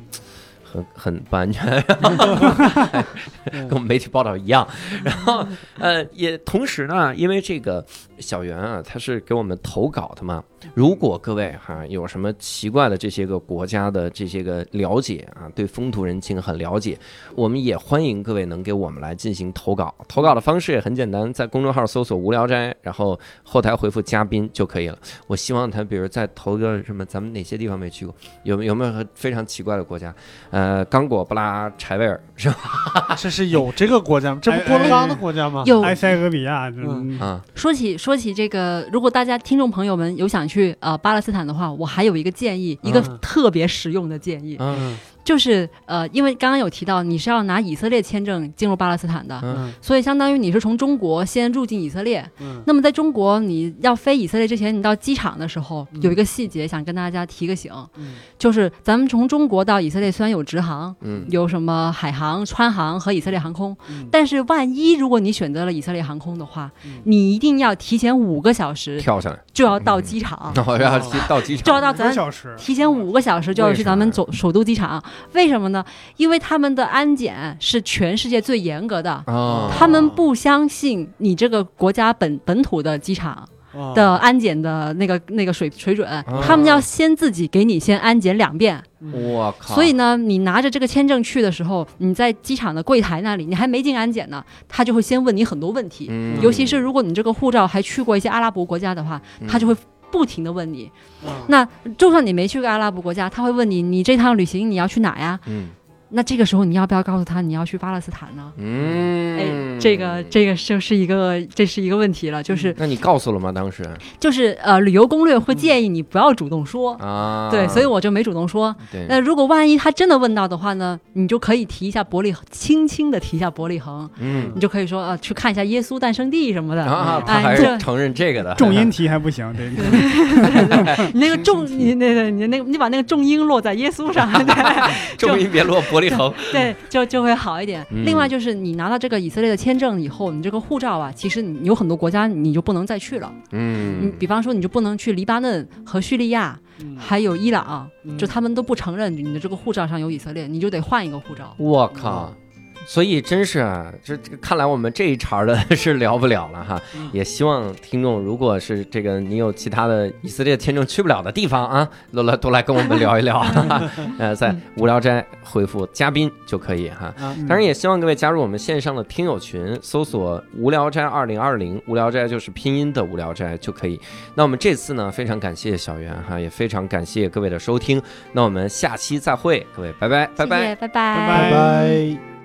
很很不安全，*laughs* 跟我们媒体报道一样。然后呃，也同时呢，因为这个小袁啊，他是给我们投稿的嘛。如果各位哈、有什么奇怪的这些个国家的这些个了解啊，对风土人情很了解，我们也欢迎各位能给我们来进行投稿。投稿的方式也很简单，在公众号搜索“无聊斋”，然后后台回复“嘉宾”就可以了。我希望他比如再投个什么，咱们哪些地方没去过，有没有没有非常奇怪的国家？呃，呃，刚果布拉柴维尔是吧？*laughs* 这是有这个国家吗？这不哎郭德纲的国家吗？有。埃塞俄比亚，嗯。嗯，啊，说起说起这个，如果大家听众朋友们有想去呃巴勒斯坦的话，我还有一个建议，一个嗯。特别实用的建议，嗯嗯就是呃，因为刚刚有提到你是要拿以色列签证进入巴勒斯坦的，嗯。所以相当于你是从中国先入境以色列。嗯。那么在中国你要飞以色列之前，你到机场的时候嗯。有一个细节想跟大家提个醒，嗯。就是咱们从中国到以色列虽然有直航，嗯。有什么海航、川航和以色列航空，嗯。但是万一如果你选择了以色列航空的话，嗯。你一定要提前五个小时跳上来，就要到机场，那我 *laughs* 要到机就要到咱个小时，提前五个小时就要去咱们首首都机场。为什么呢？因为他们的安检是全世界最严格的。啊，他们不相信你这个国家本本土的机场啊的安检的那个那个水水准，哦他们要先自己给你先安检两遍。我靠，所以呢，你拿着这个签证去的时候，你在机场的柜台那里，你还没进安检呢，他就会先问你很多问题。嗯，尤其是如果你这个护照还去过一些阿拉伯国家的话，他就会不停的问你。嗯那就算你没去过阿拉伯国家，他会问你，你这趟旅行你要去哪呀？嗯那这个时候你要不要告诉他你要去巴勒斯坦呢？嗯，哎，这个这个就是一个这是一个问题了，就是那你告诉了吗？当时就是呃，旅游攻略会建议你不要主动说。啊，对，所以我就没主动说。对，那如果万一他真的问到的话呢，你就可以提一下伯利恒，轻轻的提一下伯利恒，嗯你就可以说呃，去看一下耶稣诞生地什么的。啊，他还是承认这个的，重音提还不行，这个你 *laughs* 那个重，你那个你那个你把那个重音落在耶稣上，对 *laughs* 重音别落伯 *laughs* 对，就就会好一点。嗯另外就是你拿到这个以色列的签证以后，你这个护照啊，其实你有很多国家你就不能再去了。你嗯比方说，你就不能去黎巴嫩和叙利亚，嗯还有伊朗，嗯就他们都不承认你的这个护照上有以色列，你就得换一个护照。我靠！所以真是啊，这这看来我们这一茬的 *laughs* 是聊不了了哈。嗯也希望听众，如果是这个你有其他的以色列签证去不了的地方啊，都来都来跟我们聊一聊。哈 *laughs* 哈 *laughs* 呃，在无聊斋回复嘉宾就可以哈。当然也希望各位加入我们线上的听友群，搜索“无聊斋二零二零”，无聊斋就是拼音的无聊斋就可以。那我们这次呢，非常感谢小袁哈，也非常感谢各位的收听。那我们下期再会，各位拜拜，拜拜拜拜拜拜。